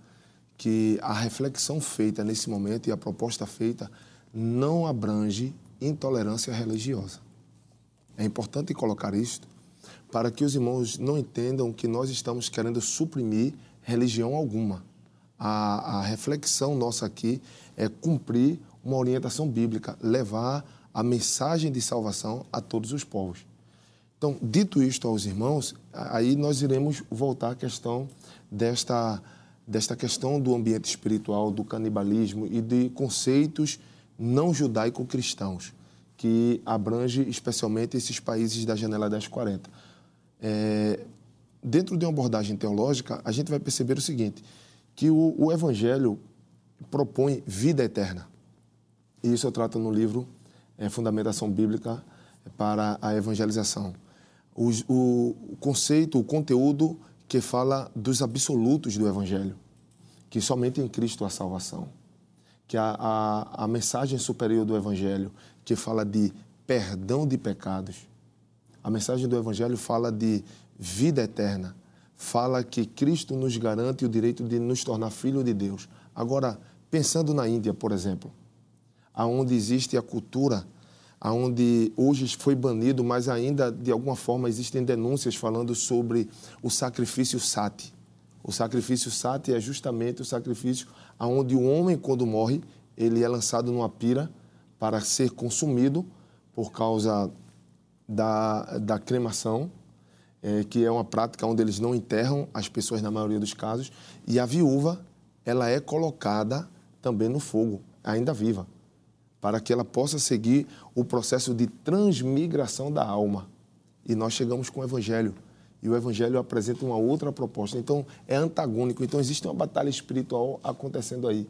que a reflexão feita nesse momento e a proposta feita não abrange intolerância religiosa. É importante colocar isto para que os irmãos não entendam que nós estamos querendo suprimir religião alguma. A, a reflexão nossa aqui é cumprir uma orientação bíblica, levar a mensagem de salvação a todos os povos. Então, dito isto aos irmãos, aí nós iremos voltar à questão desta, desta questão do ambiente espiritual, do canibalismo e de conceitos não judaico-cristãos, que abrange especialmente esses países da janela 1040. É, dentro de uma abordagem teológica, a gente vai perceber o seguinte, que o, o evangelho propõe vida eterna. E isso eu trato no livro é, Fundamentação Bíblica para a Evangelização. O, o, conceito, o conteúdo que fala dos absolutos do Evangelho, que somente em Cristo há salvação. Que a, a, a mensagem superior do Evangelho, que fala de perdão de pecados. A mensagem do Evangelho fala de vida eterna, fala que Cristo nos garante o direito de nos tornar filho de Deus. Agora, pensando na Índia, por exemplo, aonde existe a cultura, aonde hoje foi banido, mas ainda de alguma forma existem denúncias falando sobre o sacrifício sati. O sacrifício sati é justamente o sacrifício aonde o homem quando morre, ele é lançado numa pira para ser consumido por causa da, da cremação é, que é uma prática onde eles não enterram as pessoas na maioria dos casos, e a viúva ela é colocada também no fogo, ainda viva, para que ela possa seguir o processo de transmigração da alma. E nós chegamos com o Evangelho, e o Evangelho apresenta uma outra proposta. Então, é antagônico. Então, existe uma batalha espiritual acontecendo aí.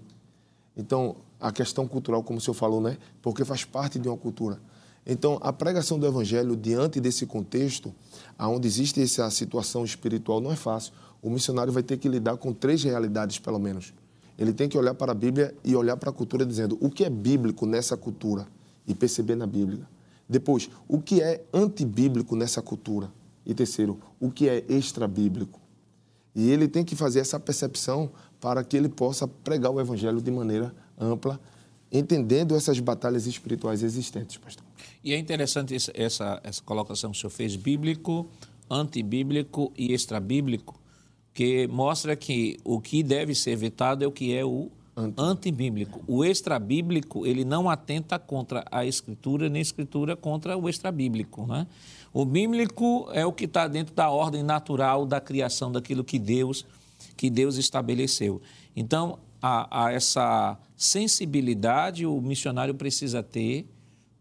Então, a questão cultural, como o senhor falou, né? Porque faz parte de uma cultura. Então, a pregação do Evangelho diante desse contexto, onde existe essa situação espiritual, não é fácil. O missionário vai ter que lidar com três realidades, pelo menos. Ele tem que olhar para a Bíblia e olhar para a cultura, dizendo o que é bíblico nessa cultura e perceber na Bíblia. Depois, o que é antibíblico nessa cultura. E terceiro, o que é extra-bíblico. E ele tem que fazer essa percepção para que ele possa pregar o Evangelho de maneira ampla, entendendo essas batalhas espirituais existentes, pastor. E é interessante essa, essa colocação que o senhor fez, bíblico, antibíblico e extrabíblico, que mostra que o que deve ser evitado é o que é o antibíblico. O extrabíblico, ele não atenta contra a escritura, nem a escritura contra o extrabíblico. Né? O bíblico é o que está dentro da ordem natural da criação, daquilo que Deus, que Deus estabeleceu. Então, a, a essa sensibilidade o missionário precisa ter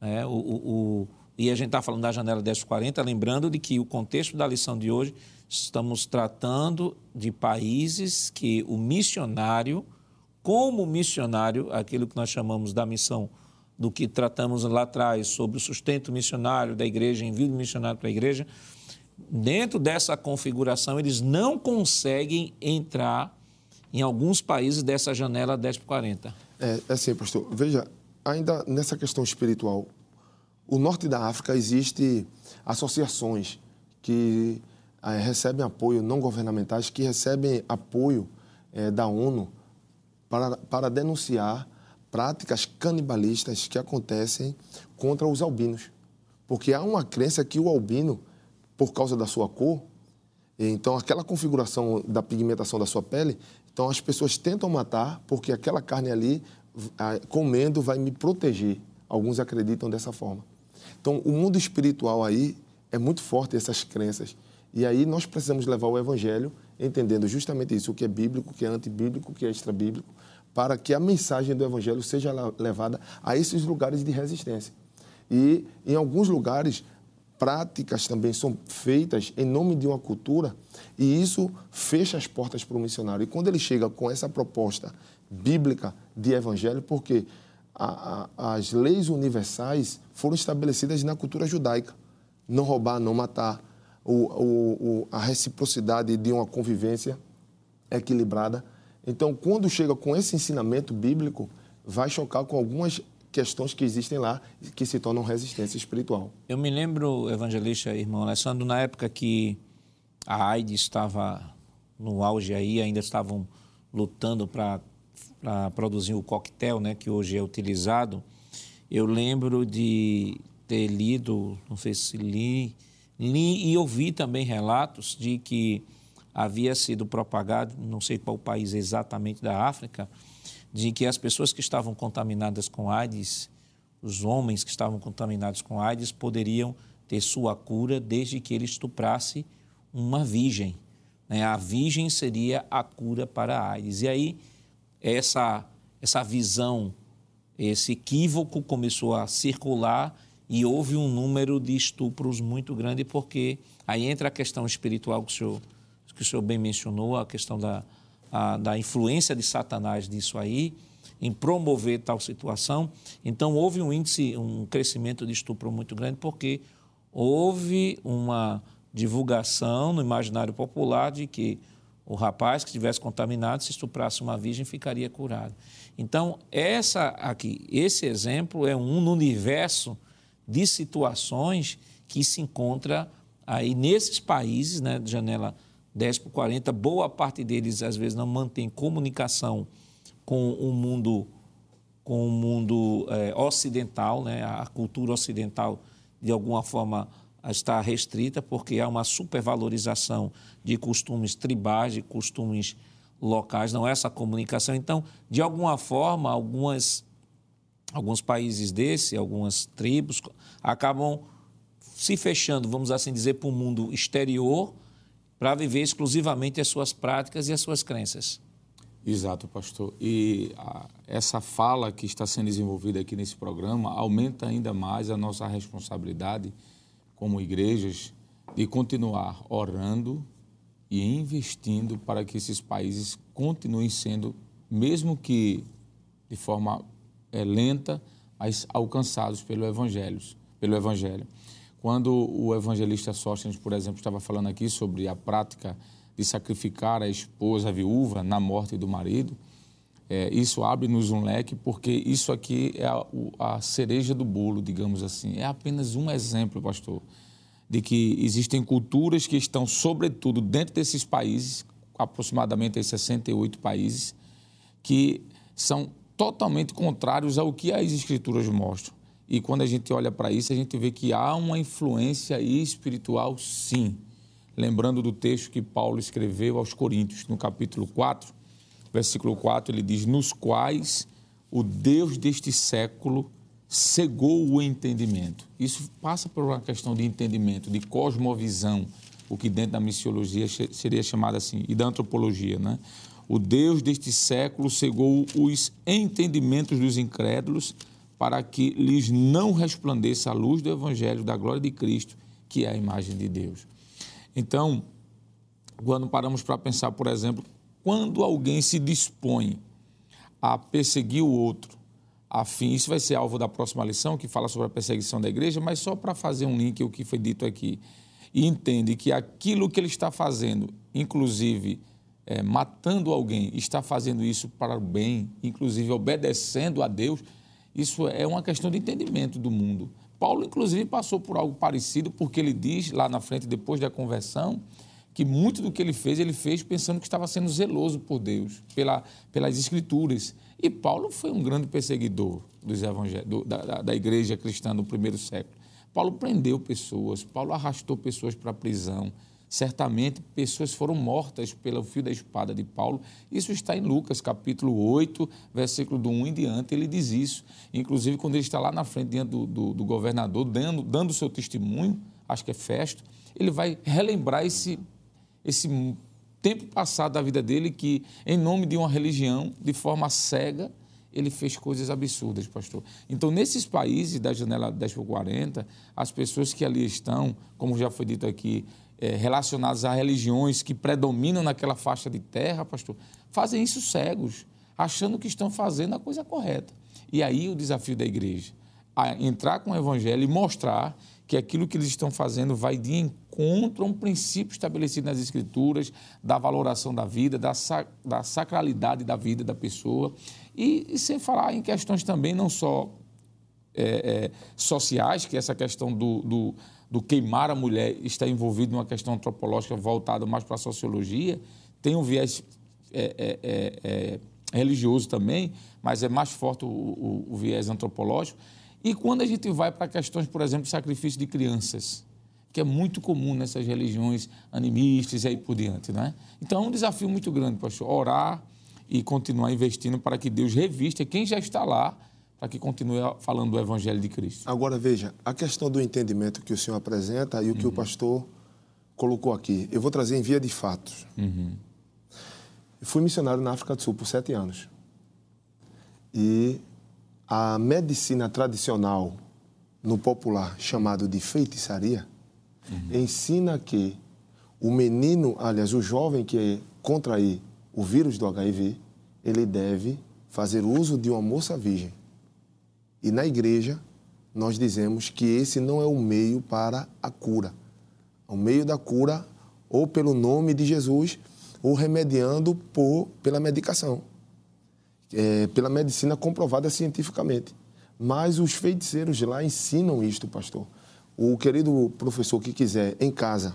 é, o, o, e a gente está falando da janela 1040, lembrando de que o contexto da lição de hoje, estamos tratando de países que o missionário, como missionário, aquilo que nós chamamos da missão, do que tratamos lá atrás sobre o sustento missionário da igreja, envio de missionário para a igreja, dentro dessa configuração, eles não conseguem entrar em alguns países dessa janela 10 por 40. É, é assim, pastor. Veja, ainda nessa questão espiritual, o norte da África existe associações que é, recebem apoio não governamentais, que recebem apoio é, da ONU para, para denunciar práticas canibalistas que acontecem contra os albinos. Porque há uma crença que o albino, por causa da sua cor, então aquela configuração da pigmentação da sua pele, então as pessoas tentam matar porque aquela carne ali comendo vai me proteger. Alguns acreditam dessa forma. Então, o mundo espiritual aí é muito forte, essas crenças. E aí nós precisamos levar o evangelho entendendo justamente isso, o que é bíblico, o que é antibíblico, o que é extrabíblico, para que a mensagem do evangelho seja levada a esses lugares de resistência. E em alguns lugares práticas também são feitas em nome de uma cultura e isso fecha as portas para o missionário. E quando ele chega com essa proposta bíblica de evangelho, porque a, a, as leis universais foram estabelecidas na cultura judaica. Não roubar, não matar, o, o, a reciprocidade de uma convivência equilibrada. Então, quando chega com esse ensinamento bíblico, vai chocar com algumas questões que existem lá que se tornam resistência espiritual. Eu me lembro, evangelista irmão Alessandro, na época que a AIDS estava no auge aí, ainda estavam lutando para produzir o coquetel, né, que hoje é utilizado, eu lembro de ter lido, não sei se li, li e ouvi também relatos de que havia sido propagado, não sei qual país exatamente da África, de que as pessoas que estavam contaminadas com AIDS, os homens que estavam contaminados com AIDS, poderiam ter sua cura desde que ele estuprasse uma virgem. Né? A virgem seria a cura para a AIDS. E aí essa, essa visão, esse equívoco começou a circular e houve um número de estupros muito grande, porque aí entra a questão espiritual que o senhor, que o senhor bem mencionou, a questão da, a, da influência de Satanás nisso aí, em promover tal situação. Então, houve um índice, um crescimento de estupro muito grande, porque houve uma divulgação no imaginário popular de que o rapaz que estivesse contaminado, se estuprasse uma virgem, ficaria curado. Então, essa aqui, esse exemplo é um no universo de situações que se encontra aí nesses países, né, janela 10 por 40, boa parte deles às vezes não mantém comunicação com o mundo com o mundo é, ocidental, né, a cultura ocidental de alguma forma está restrita porque há uma supervalorização de costumes tribais, de costumes locais, não é essa comunicação. Então, de alguma forma, algumas, alguns países desse, algumas tribos, acabam se fechando, vamos assim dizer, para o mundo exterior para viver exclusivamente as suas práticas e as suas crenças. Exato, pastor. E a, essa fala que está sendo desenvolvida aqui nesse programa aumenta ainda mais a nossa responsabilidade como igrejas, de continuar orando e investindo para que esses países continuem sendo, mesmo que de forma é, lenta, mas alcançados pelo Evangelho. Pelo Evangelho. Quando o evangelista Sóstenes, por exemplo, estava falando aqui sobre a prática de sacrificar a esposa a viúva na morte do marido, é, isso abre-nos um leque, porque isso aqui é a, a, cereja do bolo, digamos assim. É apenas um exemplo, pastor, de que existem culturas que estão, sobretudo, dentro desses países, aproximadamente 68 países, que são totalmente contrários ao que as escrituras mostram. E quando a gente olha para isso, a gente vê que há uma influência espiritual, sim. Lembrando do texto que Paulo escreveu aos Coríntios, no capítulo 4, versículo 4, ele diz: Nos quais o Deus deste século cegou o entendimento. Isso passa por uma questão de entendimento, de cosmovisão, o que dentro da missiologia seria chamado assim, e da antropologia, né? O Deus deste século cegou os entendimentos dos incrédulos para que lhes não resplandeça a luz do evangelho da glória de Cristo, que é a imagem de Deus. Então, quando paramos para pensar, por exemplo, quando alguém se dispõe a perseguir o outro, a fim, isso vai ser alvo da próxima lição, que fala sobre a perseguição da igreja, mas só para fazer um link o que foi dito aqui, e entende que aquilo que ele está fazendo, inclusive é, matando alguém, está fazendo isso para o bem, inclusive obedecendo a Deus, isso é uma questão de entendimento do mundo. Paulo, inclusive, passou por algo parecido, porque ele diz lá na frente, depois da conversão, que muito do que ele fez, ele fez pensando que estava sendo zeloso por Deus, pela, pelas Escrituras. E Paulo foi um grande perseguidor dos do, da, da igreja cristã no primeiro século. Paulo prendeu pessoas, Paulo arrastou pessoas para a prisão, Certamente pessoas foram mortas pelo fio da espada de Paulo. Isso está em Lucas, capítulo 8, versículo do 1 em diante, ele diz isso. Inclusive, quando ele está lá na frente, diante do, do, do governador, dando, dando seu testemunho, acho que é Festo, ele vai relembrar esse, esse tempo passado da vida dele que, em nome de uma religião, de forma cega, ele fez coisas absurdas, pastor. Então, nesses países da janela 10 por 40, as pessoas que ali estão, como já foi dito aqui, é, relacionados a religiões que predominam naquela faixa de terra, pastor, fazem isso cegos, achando que estão fazendo a coisa correta. E aí o desafio da igreja, a entrar com o evangelho e mostrar que aquilo que eles estão fazendo vai de encontro a um princípio estabelecido nas Escrituras, da valoração da vida, da, da sacralidade da vida da pessoa, e, e, sem falar em questões também não só é, é, sociais, que é essa questão do, do, do queimar a mulher está envolvido numa questão antropológica voltada mais para a sociologia, tem um viés é, é, é, é, religioso também, mas é mais forte o, o, o, viés antropológico. E quando a gente vai para questões, por exemplo, sacrifício de crianças, que é muito comum nessas religiões animistas e aí por diante, né? Então é um desafio muito grande, pastor, orar e continuar investindo para que Deus revista quem já está lá para que continue falando do Evangelho de Cristo. Agora, veja, a questão do entendimento que o senhor apresenta e o que uhum. o pastor colocou aqui, eu vou trazer em via de fatos. Uhum. Eu fui missionário na África do Sul por sete anos. E a medicina tradicional, no popular chamado de feitiçaria, uhum. ensina que o menino, aliás, o jovem que contrair o vírus do HIV, ele deve fazer uso de uma moça virgem. E na igreja, nós dizemos que esse não é o meio para a cura. O meio da cura, ou pelo nome de Jesus, ou remediando por, pela medicação, é, pela medicina comprovada cientificamente. Mas os feiticeiros lá ensinam isto, pastor. O querido professor que quiser, em casa,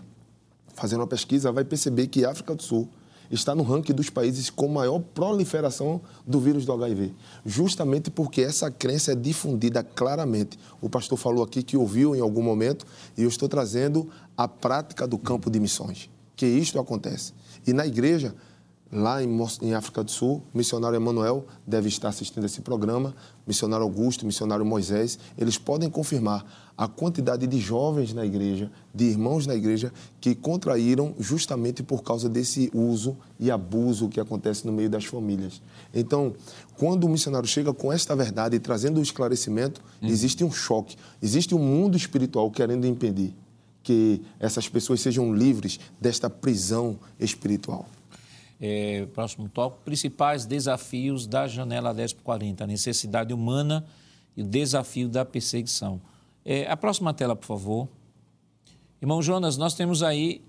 fazer uma pesquisa, vai perceber que África do Sul está no ranking dos países com maior proliferação do vírus do HIV, justamente porque essa crença é difundida claramente. O pastor falou aqui que ouviu em algum momento e eu estou trazendo a prática do campo de missões, que isto acontece. E na igreja, lá em, em África do Sul, missionário Emanuel deve estar assistindo esse programa, missionário Augusto, missionário Moisés, eles podem confirmar a quantidade de jovens na igreja, de irmãos na igreja, que contraíram justamente por causa desse uso e abuso que acontece no meio das famílias. Então, quando o missionário chega com esta verdade e trazendo o esclarecimento, uhum. existe um choque, existe um mundo espiritual querendo impedir que essas pessoas sejam livres desta prisão espiritual. É, próximo tópico, principais desafios da janela 10 por 40, a necessidade humana e o desafio da perseguição. É, a próxima tela, por favor. Irmão Jonas, nós temos aí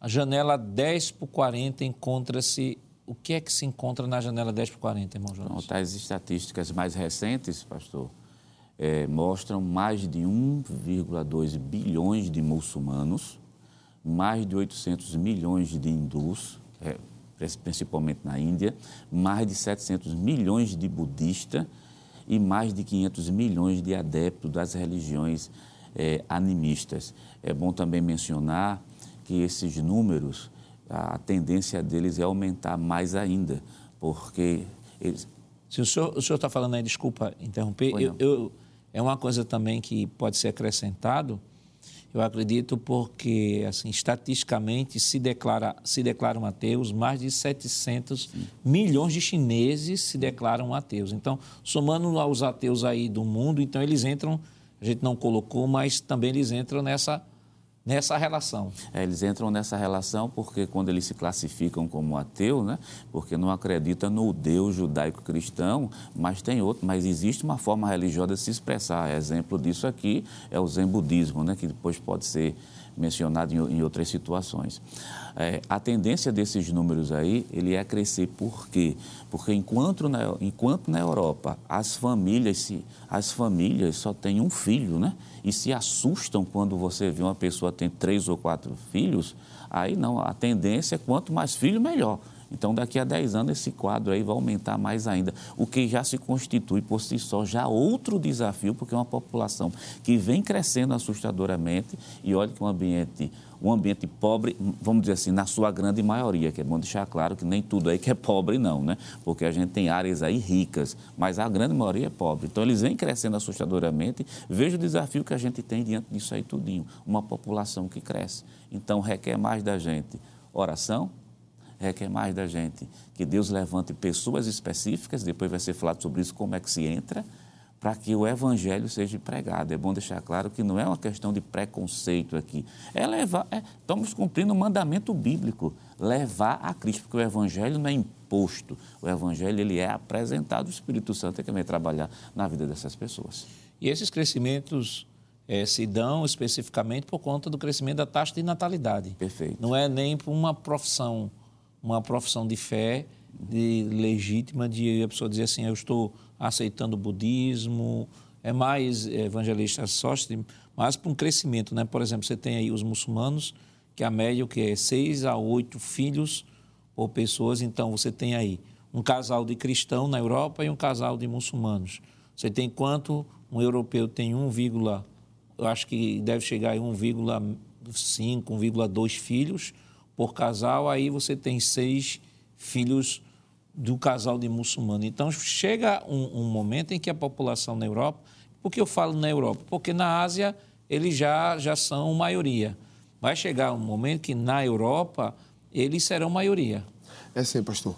a janela 10 por 40, encontra-se... O que é que se encontra na janela 10 por 40, irmão Jonas? Então, as estatísticas mais recentes, pastor, é, mostram mais de 1,2 bilhões de muçulmanos, mais de 800 milhões de hindus, é, principalmente na Índia, mais de 700 milhões de budistas e mais de 500 milhões de adeptos das religiões é, animistas. É bom também mencionar que esses números, a tendência deles é aumentar mais ainda, porque eles... Se o senhor está falando aí, desculpa interromper, eu, eu, é uma coisa também que pode ser acrescentado, eu acredito porque, assim, estatisticamente se, declara, se declaram ateus, mais de 700 Sim. milhões de chineses se declaram ateus. Então, somando aos ateus aí do mundo, então eles entram, a gente não colocou, mas também eles entram nessa nessa relação. É, eles entram nessa relação porque quando eles se classificam como ateu, né, porque não acreditam no Deus judaico-cristão, mas tem outro, mas existe uma forma religiosa de se expressar. Exemplo disso aqui é o Zen budismo, né, que depois pode ser mencionado em, em outras situações. É, a tendência desses números aí, ele é crescer. Por quê? Porque enquanto na, enquanto na Europa as famílias, se, as famílias só têm um filho, né? E se assustam quando você vê uma pessoa tem três ou quatro filhos, aí não, a tendência é quanto mais filho, melhor. Então, daqui a 10 anos, esse quadro aí vai aumentar mais ainda, o que já se constitui por si só já outro desafio, porque é uma população que vem crescendo assustadoramente e olha que um ambiente um ambiente pobre, vamos dizer assim, na sua grande maioria, que é bom deixar claro que nem tudo aí que é pobre não, né? Porque a gente tem áreas aí ricas, mas a grande maioria é pobre. Então eles vêm crescendo assustadoramente. Veja o desafio que a gente tem diante disso aí tudinho, uma população que cresce. Então requer mais da gente oração, requer mais da gente que Deus levante pessoas específicas, depois vai ser falado sobre isso, como é que se entra, para que o evangelho seja pregado. É bom deixar claro que não é uma questão de preconceito aqui. É levar, é, estamos cumprindo o mandamento bíblico, levar a Cristo, porque o evangelho não é imposto. O evangelho ele é apresentado, o Espírito Santo é que vai trabalhar na vida dessas pessoas. E esses crescimentos é, se dão especificamente por conta do crescimento da taxa de natalidade. Perfeito. Não é nem por uma profissão uma profissão de fé de legítima de a pessoa dizer assim, eu estou aceitando o budismo, é mais evangelista Sóstenes, mas para um crescimento, né? Por exemplo, você tem aí os muçulmanos, que a média o que é seis a oito filhos por pessoas, então você tem aí um casal de cristão na Europa e um casal de muçulmanos. Você tem quanto? Um europeu tem 1, eu acho que deve chegar a 1,5, 1,2 filhos, por casal, aí você tem seis filhos do casal de muçulmano. Então, chega um, um, momento em que a população na Europa, por que eu falo na Europa? Porque na Ásia eles já, já são maioria. Vai chegar um momento que na Europa eles serão maioria. É sim, pastor.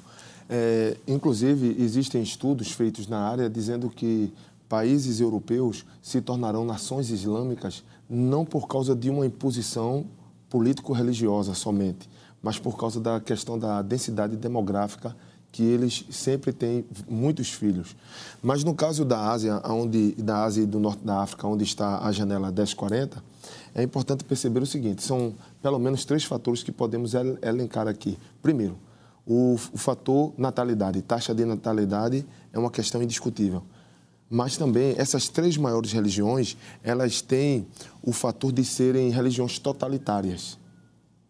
É, inclusive, existem estudos feitos na área dizendo que países europeus se tornarão nações islâmicas não por causa de uma imposição político-religiosa somente, mas por causa da questão da densidade demográfica que eles sempre têm muitos filhos. Mas no caso da Ásia, onde, da Ásia e do norte da África, onde está a janela 1040, é importante perceber o seguinte: são pelo menos três fatores que podemos elencar aqui. Primeiro, o, o fator natalidade, taxa de natalidade é uma questão indiscutível. Mas também essas três maiores religiões, elas têm o fator de serem religiões totalitárias.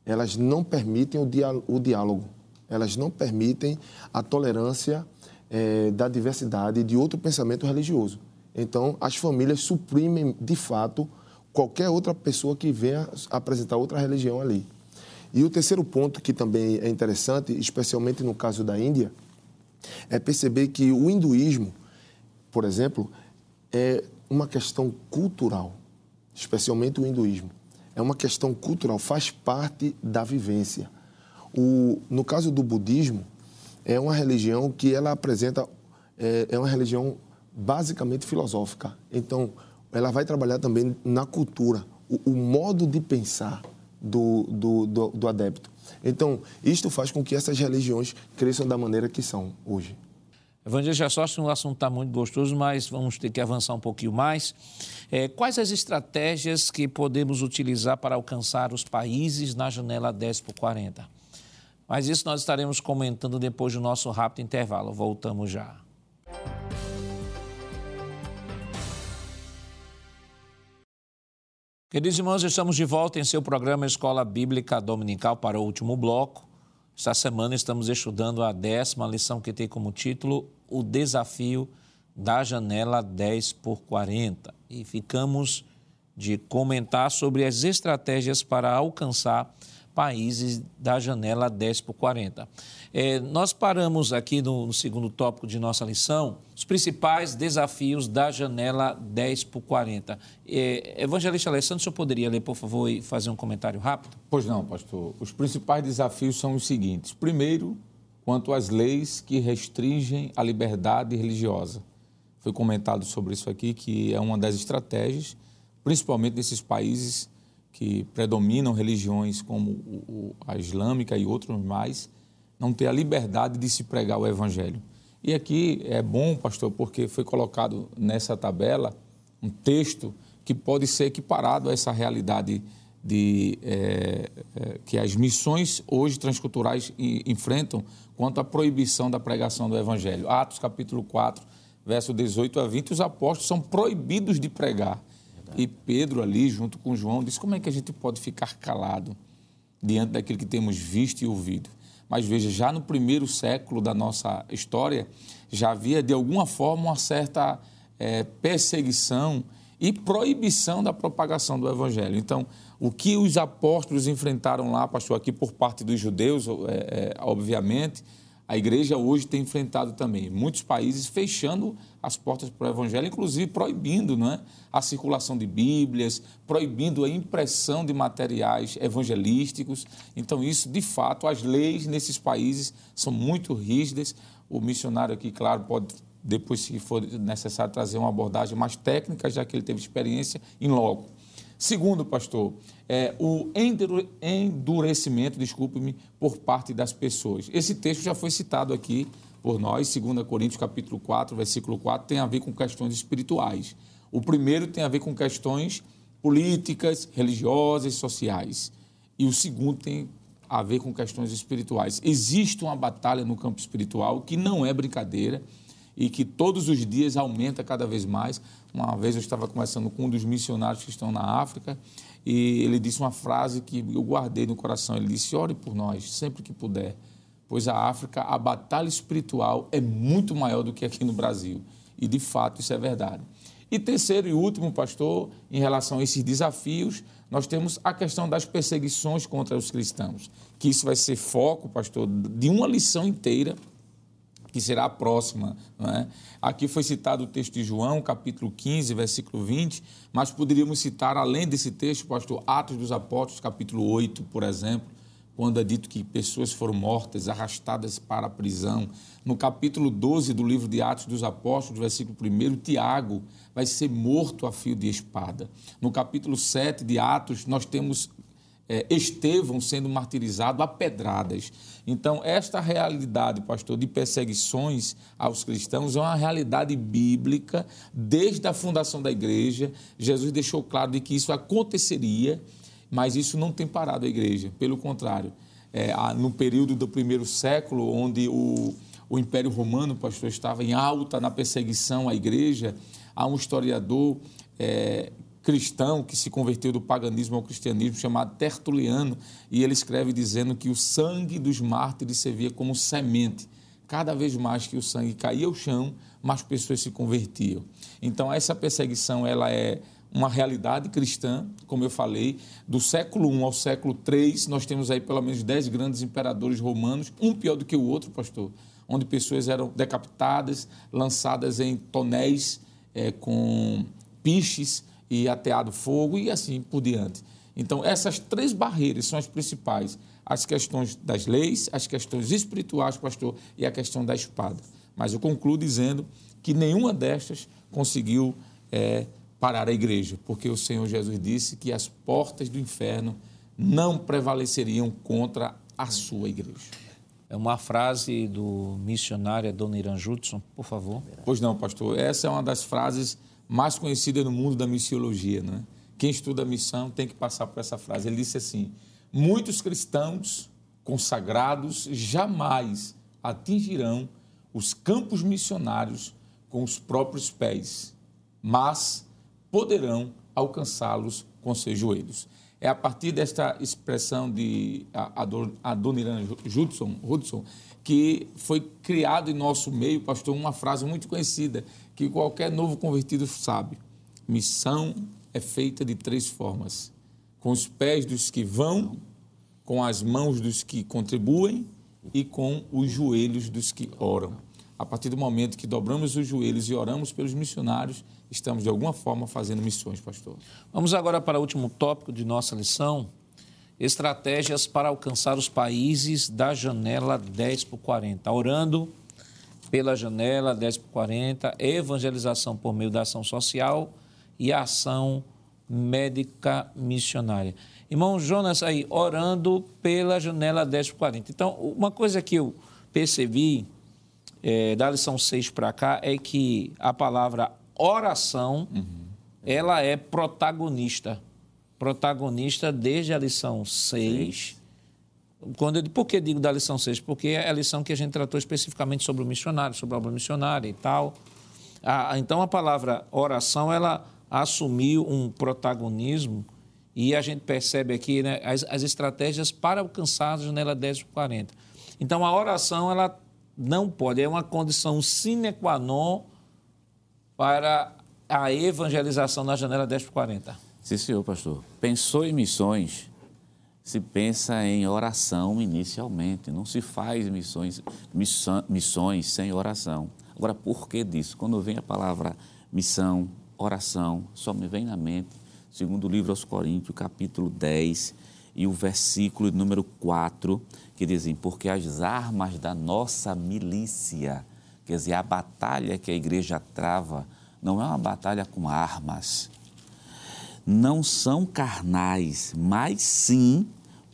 Elas não permitem o diálogo elas não permitem a tolerância é, da diversidade de outro pensamento religioso. Então, as famílias suprimem, de fato, qualquer outra pessoa que venha apresentar outra religião ali. E o terceiro ponto, que também é interessante, especialmente no caso da Índia, é perceber que o hinduísmo, por exemplo, é uma questão cultural, especialmente o hinduísmo. É uma questão cultural, faz parte da vivência. O, no caso do budismo, é uma religião que ela apresenta, é, é uma religião basicamente filosófica. Então, ela vai trabalhar também na cultura, o, o modo de pensar do, do, do, do adepto. Então, isto faz com que essas religiões cresçam da maneira que são hoje. Evangelista Sócio, o assunto está muito gostoso, mas vamos ter que avançar um pouquinho mais. É, quais as estratégias que podemos utilizar para alcançar os países na janela 10 por 40? Mas isso nós estaremos comentando depois do nosso rápido intervalo. Voltamos já. Queridos irmãos, estamos de volta em seu programa Escola Bíblica Dominical para o último bloco. Esta semana estamos estudando a décima lição que tem como título O Desafio da Janela 10 por 40. E ficamos de comentar sobre as estratégias para alcançar países da janela 10 por 40. É, nós paramos aqui no, no, segundo tópico de nossa lição, os principais desafios da janela 10 por 40. É, Evangelista Alessandro, o senhor poderia ler, por favor, e fazer um comentário rápido? Pois não, pastor. Os principais desafios são os seguintes. Primeiro, quanto às leis que restringem a liberdade religiosa. Foi comentado sobre isso aqui, que é uma das estratégias, principalmente nesses países que predominam religiões como a islâmica e outros mais, não ter a liberdade de se pregar o evangelho. E aqui é bom, pastor, porque foi colocado nessa tabela um texto que pode ser equiparado a essa realidade de, é, é, que as missões hoje transculturais enfrentam quanto à proibição da pregação do Evangelho. Atos capítulo 4, verso 18 a 20, os apóstolos são proibidos de pregar. E Pedro ali, junto com João, disse: como é que a gente pode ficar calado diante daquilo que temos visto e ouvido? Mas veja, já no primeiro século da nossa história, já havia de alguma forma uma certa é, perseguição e proibição da propagação do evangelho. Então, o que os apóstolos enfrentaram lá, pastor, aqui por parte dos judeus, é, é, obviamente, a igreja hoje tem enfrentado também muitos países fechando as portas para o evangelho, inclusive proibindo não é, a circulação de Bíblias, proibindo a impressão de materiais evangelísticos. Então, isso, de fato, as leis nesses países são muito rígidas. O missionário aqui, claro, pode depois, se for necessário, trazer uma abordagem mais técnica, já que ele teve experiência em loco. Segundo, pastor, é, o endurecimento, desculpe-me, por parte das pessoas. Esse texto já foi citado aqui por nós, 2 Coríntios capítulo 4, versículo 4, tem a ver com questões espirituais. O primeiro tem a ver com questões políticas, religiosas, sociais. E o segundo tem a ver com questões espirituais. Existe uma batalha no campo espiritual que não é brincadeira e que todos os dias aumenta cada vez mais. Uma vez eu estava conversando com um dos missionários que estão na África e ele disse uma frase que eu guardei no coração. Ele disse: Ore por nós, sempre que puder, pois a África, a batalha espiritual é muito maior do que aqui no Brasil. E de fato isso é verdade. E terceiro e último, pastor, em relação a esses desafios, nós temos a questão das perseguições contra os cristãos, que isso vai ser foco, pastor, de uma lição inteira que será a próxima. É? Aqui foi citado o texto de João, capítulo 15, versículo 20, mas poderíamos citar, além desse texto, pastor, Atos dos Apóstolos, capítulo 8, por exemplo, quando é dito que pessoas foram mortas, arrastadas para a prisão. No capítulo 12 do livro de Atos dos Apóstolos, versículo 1, Tiago vai ser morto a fio de espada. No capítulo 7 de Atos, nós temos é, Estevão sendo martirizado a pedradas. Então, esta realidade, pastor, de perseguições aos cristãos é uma realidade bíblica desde a fundação da igreja. Jesus deixou claro de que isso aconteceria, mas isso não tem parado a igreja. Pelo contrário, é, no período do primeiro século, onde o, o Império Romano, pastor, estava em alta na perseguição à igreja, há um historiador é, cristão que se converteu do paganismo ao cristianismo, chamado Tertuliano, e ele escreve dizendo que o sangue dos mártires servia como semente. Cada vez mais que o sangue caía ao chão, mais pessoas se convertiam. Então, essa perseguição ela é uma realidade cristã, como eu falei, do século I ao século III, nós temos aí pelo menos dez grandes imperadores romanos, um pior do que o outro, pastor, onde pessoas eram decapitadas, lançadas em tonéis é, com piches, e ateado fogo e assim por diante. Então, essas três barreiras são as principais: as questões das leis, as questões espirituais, pastor, e a questão da espada. Mas eu concluo dizendo que nenhuma destas conseguiu é, parar a igreja, porque o Senhor Jesus disse que as portas do inferno não prevaleceriam contra a sua igreja. É uma frase do missionário Adoniran Judson, por favor. Pois não, pastor. Essa é uma das frases mais conhecida no mundo da missiologia. Né? Quem estuda a missão tem que passar por essa frase. Ele disse assim: muitos cristãos consagrados jamais atingirão os campos missionários com os próprios pés, mas poderão alcançá-los com seus joelhos. É a partir desta expressão de Adoniran Judson, Hudson que foi criado em nosso meio, pastor, uma frase muito conhecida, que qualquer novo convertido sabe. Missão é feita de três formas: com os pés dos que vão, com as mãos dos que contribuem e com os joelhos dos que oram. A partir do momento que dobramos os joelhos e oramos pelos missionários, estamos de alguma forma fazendo missões, pastor. Vamos agora para o último tópico de nossa lição: estratégias para alcançar os países da janela 10 por 40. Orando pela janela 10 por 40, evangelização por meio da ação social e ação médica missionária. Irmão Jonas aí, orando pela janela 10 por 40. Então, uma coisa que eu percebi é, da lição 6 para cá é que a palavra oração, uhum. ela é protagonista. Protagonista desde a lição 6 quando eu, por que digo da lição 6? Porque é a lição que a gente tratou especificamente sobre o missionário, sobre a obra missionária e tal. Ah, então, a palavra oração, ela assumiu um protagonismo e a gente percebe aqui né, as, as estratégias para alcançar a janela 10 por 40. Então, a oração, ela não pode, é uma condição sine qua non para a evangelização na janela 10 por 40. Sim, senhor, pastor. Pensou em missões, se pensa em oração inicialmente, não se faz missões, missão, missões sem oração. Agora, por que disso? Quando vem a palavra missão, oração, só me vem na mente, segundo o livro aos Coríntios, capítulo 10, e o versículo número 4, que dizem, porque as armas da nossa milícia, quer dizer, a batalha que a igreja trava, não é uma batalha com armas, não são carnais, mas sim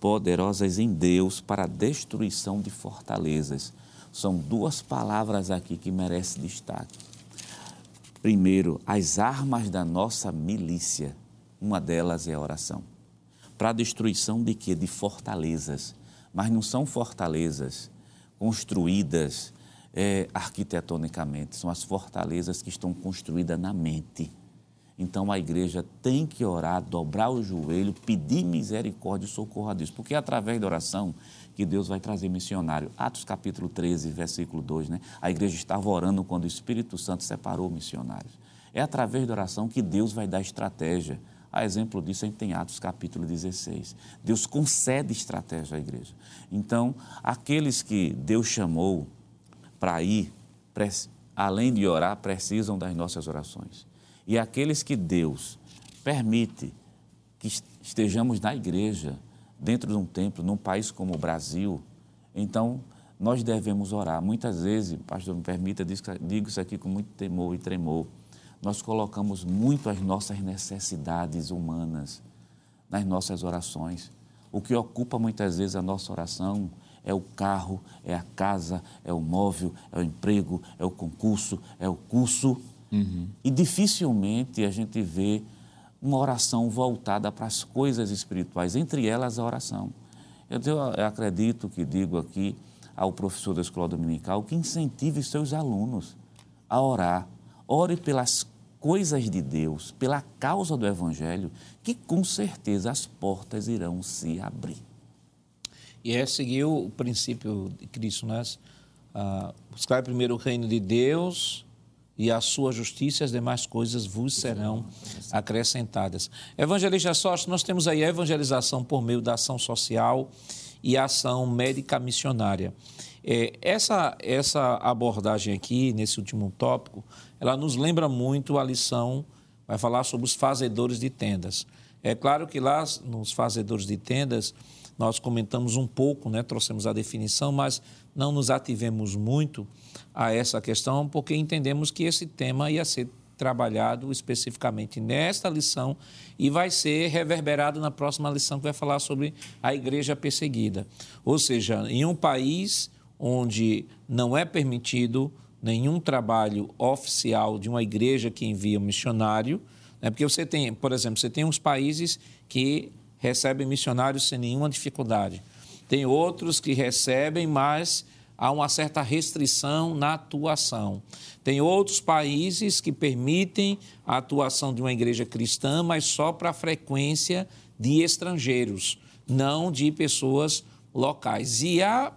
poderosas em Deus para a destruição de fortalezas. São duas palavras aqui que merecem destaque. Primeiro, as armas da nossa milícia. Uma delas é a oração. Para a destruição de quê? De fortalezas. Mas não são fortalezas construídas é, arquitetonicamente, são as fortalezas que estão construídas na mente então a igreja tem que orar, dobrar o joelho, pedir misericórdia e socorro a Deus, porque é através da oração que Deus vai trazer missionário. Atos capítulo 13, versículo 2, né? A igreja estava orando quando o Espírito Santo separou missionários. É através da oração que Deus vai dar estratégia. A exemplo disso, a gente tem Atos capítulo 16. Deus concede estratégia à igreja. Então, aqueles que Deus chamou para ir, além de orar, precisam das nossas orações. E aqueles que Deus permite que estejamos na igreja, dentro de um templo, num país como o Brasil, então nós devemos orar. Muitas vezes, pastor, me permita, digo isso aqui com muito temor e tremor, nós colocamos muito as nossas necessidades humanas nas nossas orações. o que ocupa muitas vezes a nossa oração é o carro, é a casa, é o móvel, é o emprego, é o concurso, é o curso. Uhum. E dificilmente a gente vê uma oração voltada para as coisas espirituais, entre elas a oração. Eu, eu acredito que digo aqui ao professor da escola dominical que incentive seus alunos a orar. Ore pelas coisas de Deus, pela causa do Evangelho, que com certeza as portas irão se abrir. E é seguir o princípio de Cristo, né? Ah, buscar primeiro o reino de Deus e a sua justiça, as demais coisas vos serão acrescentadas. Evangelista Sócio, nós temos aí a evangelização por meio da ação social e a ação médica missionária. É, essa, essa abordagem aqui, nesse último tópico, ela nos lembra muito a lição, vai falar sobre os fazedores de tendas. É claro que lá nos fazedores de tendas nós comentamos um pouco, né, trouxemos a definição, mas não nos ativemos muito a essa questão porque entendemos que esse tema ia ser trabalhado especificamente nesta lição e vai ser reverberado na próxima lição que vai falar sobre a igreja perseguida. Ou seja, em um país onde não é permitido nenhum trabalho oficial de uma igreja que envia um missionário, né? porque você tem, por exemplo, você tem uns países que recebem missionários sem nenhuma dificuldade. Tem outros que recebem, mas há uma certa restrição na atuação. Tem outros países que permitem a atuação de uma igreja cristã, mas só para a frequência de estrangeiros, não de pessoas locais. E há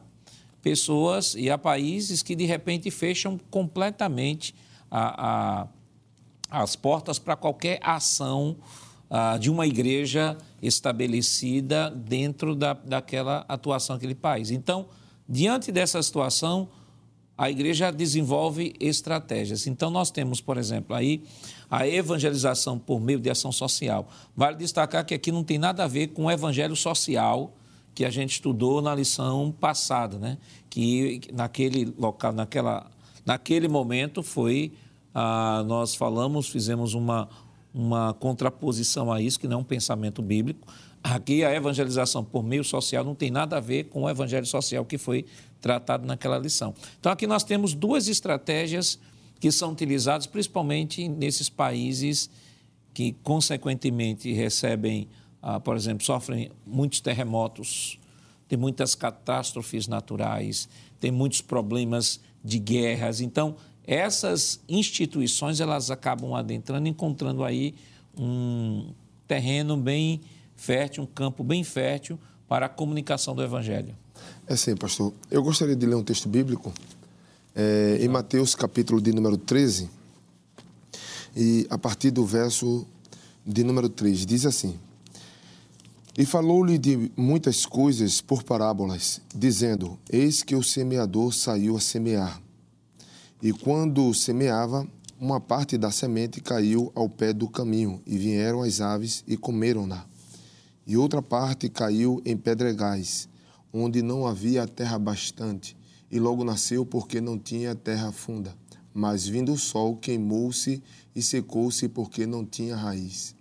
pessoas e há países que de repente fecham completamente a, a, as portas para qualquer ação ah, de uma igreja estabelecida dentro da, daquela atuação daquele país. Então, diante dessa situação, a igreja desenvolve estratégias. Então, nós temos, por exemplo, aí a evangelização por meio de ação social. Vale destacar que aqui não tem nada a ver com o evangelho social que a gente estudou na lição passada, né? que naquele local, naquela, naquele momento foi, ah, nós falamos, fizemos uma, uma contraposição a isso, que não é um pensamento bíblico. Aqui a evangelização por meio social não tem nada a ver com o evangelho social que foi tratado naquela lição. Então aqui nós temos duas estratégias que são utilizadas principalmente nesses países que consequentemente recebem ah, por exemplo, sofrem muitos terremotos, tem muitas catástrofes naturais, tem muitos problemas de guerras. Então, essas instituições elas acabam adentrando, encontrando aí um terreno bem fértil, um campo bem fértil para a comunicação do Evangelho. É sim, pastor. Eu gostaria de ler um texto bíblico é, em Mateus, capítulo de número 13, e a partir do verso de número 3, diz assim: e falou-lhe de muitas coisas por parábolas, dizendo: Eis que o semeador saiu a semear. E quando semeava, uma parte da semente caiu ao pé do caminho, e vieram as aves e comeram-na. E outra parte caiu em pedregais, onde não havia terra bastante, e logo nasceu porque não tinha terra funda. Mas vindo o sol, queimou-se e secou-se porque não tinha raiz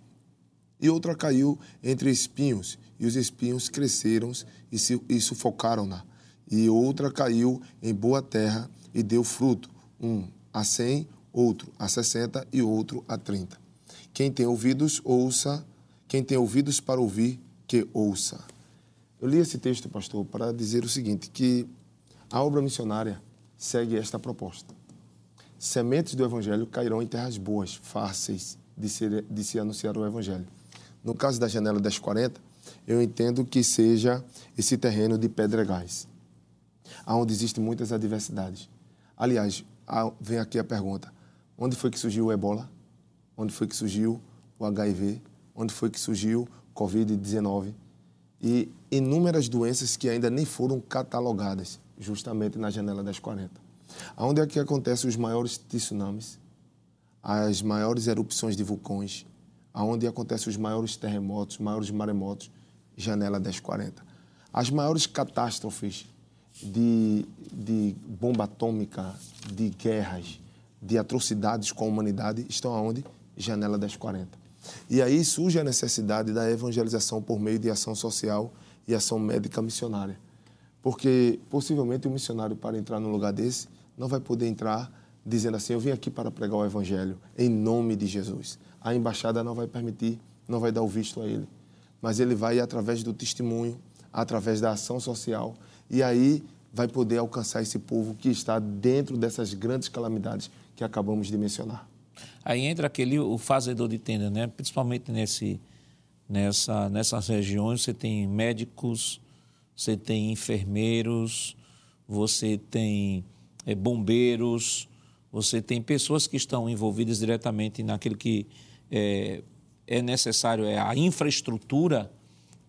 e outra caiu entre espinhos, e os espinhos cresceram e, e sufocaram-na. E outra caiu em boa terra e deu fruto, um a cem, outro a sessenta e outro a trinta. Quem tem ouvidos, ouça. Quem tem ouvidos para ouvir, que ouça. Eu li esse texto, pastor, para dizer o seguinte, que a obra missionária segue esta proposta. Sementes do Evangelho cairão em terras boas, fáceis de, ser, de se anunciar o Evangelho. No caso da janela 1040, eu entendo que seja esse terreno de pedregais, onde existem muitas adversidades. Aliás, vem aqui a pergunta: onde foi que surgiu o ebola? Onde foi que surgiu o HIV? Onde foi que surgiu o Covid-19? E inúmeras doenças que ainda nem foram catalogadas, justamente na janela 1040. Onde é que acontecem os maiores tsunamis, as maiores erupções de vulcões, aonde acontecem os maiores terremotos, maiores maremotos, janela 1040. As maiores catástrofes de, de bomba atômica, de guerras, de atrocidades com a humanidade estão aonde? Janela 1040. E aí surge a necessidade da evangelização por meio de ação social e ação médica missionária. Porque possivelmente o missionário, para entrar num lugar desse, não vai poder entrar dizendo assim: Eu vim aqui para pregar o Evangelho em nome de Jesus. A embaixada não vai permitir, não vai dar o visto a ele. Mas ele vai através do testemunho, através da ação social, e aí vai poder alcançar esse povo que está dentro dessas grandes calamidades que acabamos de mencionar. Aí entra aquele o fazedor de tenda, né? Principalmente nesse nessa nessas regiões você tem médicos, você tem enfermeiros, você tem é, bombeiros, você tem pessoas que estão envolvidas diretamente naquilo que é, é necessário, é a infraestrutura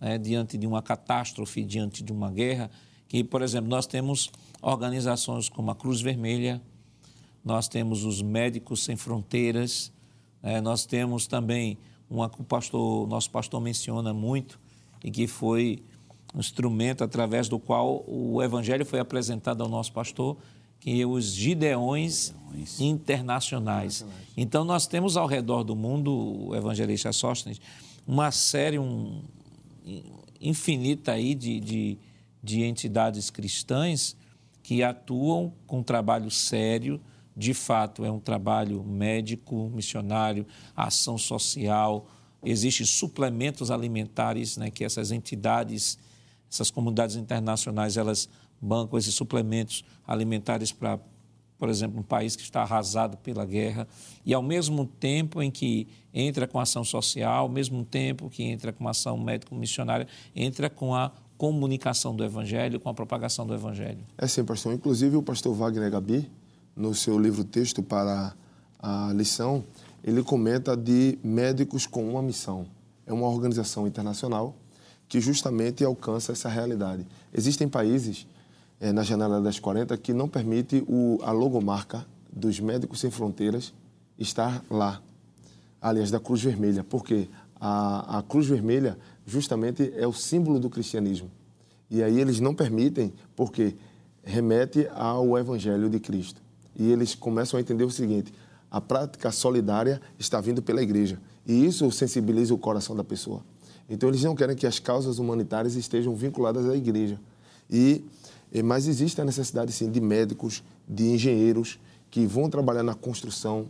né, diante de uma catástrofe, diante de uma guerra, que, por exemplo, nós temos organizações como a Cruz Vermelha, nós temos os Médicos Sem Fronteiras, né, nós temos também uma que o pastor, nosso pastor menciona muito, e que foi um instrumento através do qual o evangelho foi apresentado ao nosso pastor, que é os Gideões, Gideões. internacionais. Então, nós temos ao redor do mundo, o evangelista Sóstenes, uma série um, infinita aí de, de, de entidades cristãs que atuam com trabalho sério, de fato é um trabalho médico, missionário, ação social, existem suplementos alimentares né, que essas entidades, essas comunidades internacionais, elas bancam esses suplementos alimentares para, por exemplo, um país que está arrasado pela guerra, e ao mesmo tempo em que entra com ação social, ao mesmo tempo que entra com ação médico-missionária, entra com a comunicação do Evangelho, com a propagação do Evangelho. É sim, pastor. Inclusive, o pastor Wagner Gabi, no seu livro texto para a lição, ele comenta de médicos com uma missão. É uma organização internacional que justamente alcança essa realidade. Existem países é, na janela das 40 que não permite o, a logomarca dos Médicos Sem Fronteiras estar lá. Aliás, da Cruz Vermelha, porque a, a Cruz Vermelha justamente é o símbolo do cristianismo. E aí eles não permitem, porque remete ao Evangelho de Cristo. E eles começam a entender o seguinte: a prática solidária está vindo pela igreja. E isso sensibiliza o coração da pessoa. Então eles não querem que as causas humanitárias estejam vinculadas à igreja. E mas existe a necessidade sim de médicos, de engenheiros que vão trabalhar na construção,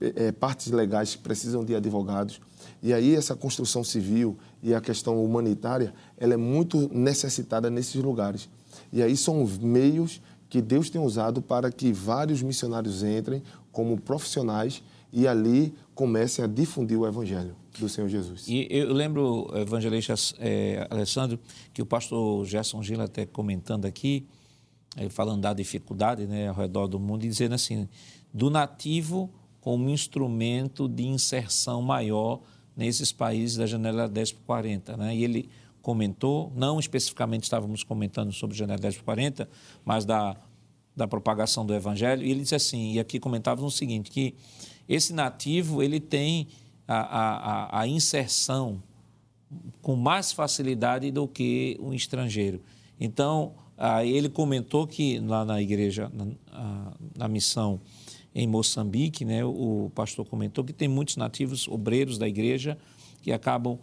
é, partes legais precisam de advogados. E aí essa construção civil e a questão humanitária, ela é muito necessitada nesses lugares. E aí são meios que Deus tem usado para que vários missionários entrem como profissionais e ali comecem a difundir o evangelho do Senhor Jesus. E eu lembro, evangelista é, Alessandro, que o pastor Gerson Gila até comentando aqui, falando da dificuldade né, ao redor do mundo, e dizendo assim, do nativo como instrumento de inserção maior nesses países da janela 10 por 40. Né? E ele comentou, não especificamente estávamos comentando sobre janela 10 por 40, mas da, da propagação do evangelho, e ele disse assim, e aqui comentávamos o seguinte, que esse nativo ele tem a, a, a inserção com mais facilidade do que um estrangeiro. Então, ele comentou que lá na igreja, na, na missão em Moçambique, né, o pastor comentou que tem muitos nativos obreiros da igreja que acabam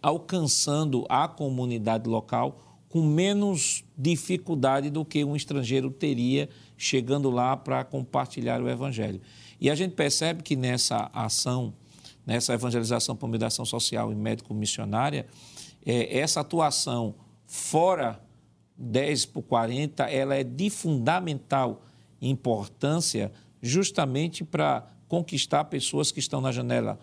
alcançando a comunidade local com menos dificuldade do que um estrangeiro teria chegando lá para compartilhar o evangelho. E a gente percebe que nessa ação, nessa evangelização por meio social e médico-missionária, é, essa atuação fora 10 por 40, ela é de fundamental importância justamente para conquistar pessoas que estão na janela,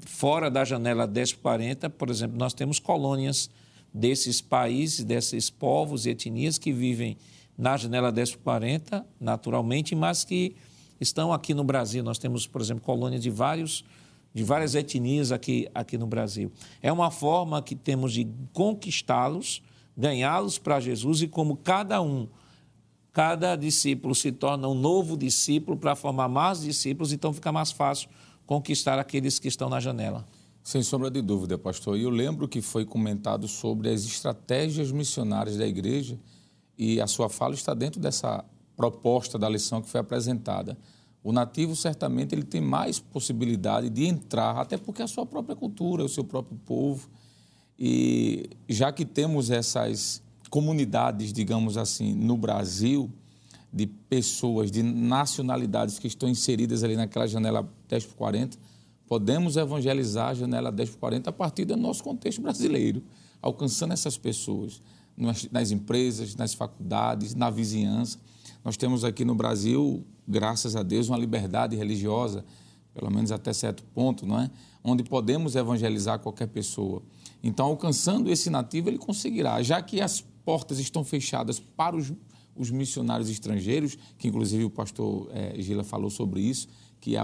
fora da janela 10 por 40, por exemplo, nós temos colônias desses países, desses povos e etnias que vivem na janela 10 por 40, naturalmente, mas que estão aqui no Brasil. Nós temos, por exemplo, colônias de vários de várias etnias aqui, aqui no Brasil. É uma forma que temos de conquistá-los, ganhá-los para Jesus e como cada um, cada discípulo se torna um novo discípulo para formar mais discípulos, então fica mais fácil conquistar aqueles que estão na janela. Sem sombra de dúvida, pastor. E eu lembro que foi comentado sobre as estratégias missionárias da igreja e a sua fala está dentro dessa proposta da lição que foi apresentada. O nativo certamente ele tem mais possibilidade de entrar, até porque é a sua própria cultura, o seu próprio povo. E já que temos essas comunidades, digamos assim, no Brasil, de pessoas, de nacionalidades que estão inseridas ali naquela janela 10 por 40, podemos evangelizar a janela 10 por 40 a partir do nosso contexto brasileiro, alcançando essas pessoas nas, nas empresas, nas faculdades, na vizinhança. Nós temos aqui no Brasil, graças a Deus, uma liberdade religiosa, pelo menos até certo ponto, não é? onde podemos evangelizar qualquer pessoa. Então, alcançando esse nativo, ele conseguirá, já que as portas estão fechadas para os, os missionários estrangeiros, que inclusive o pastor é, Gila falou sobre isso, que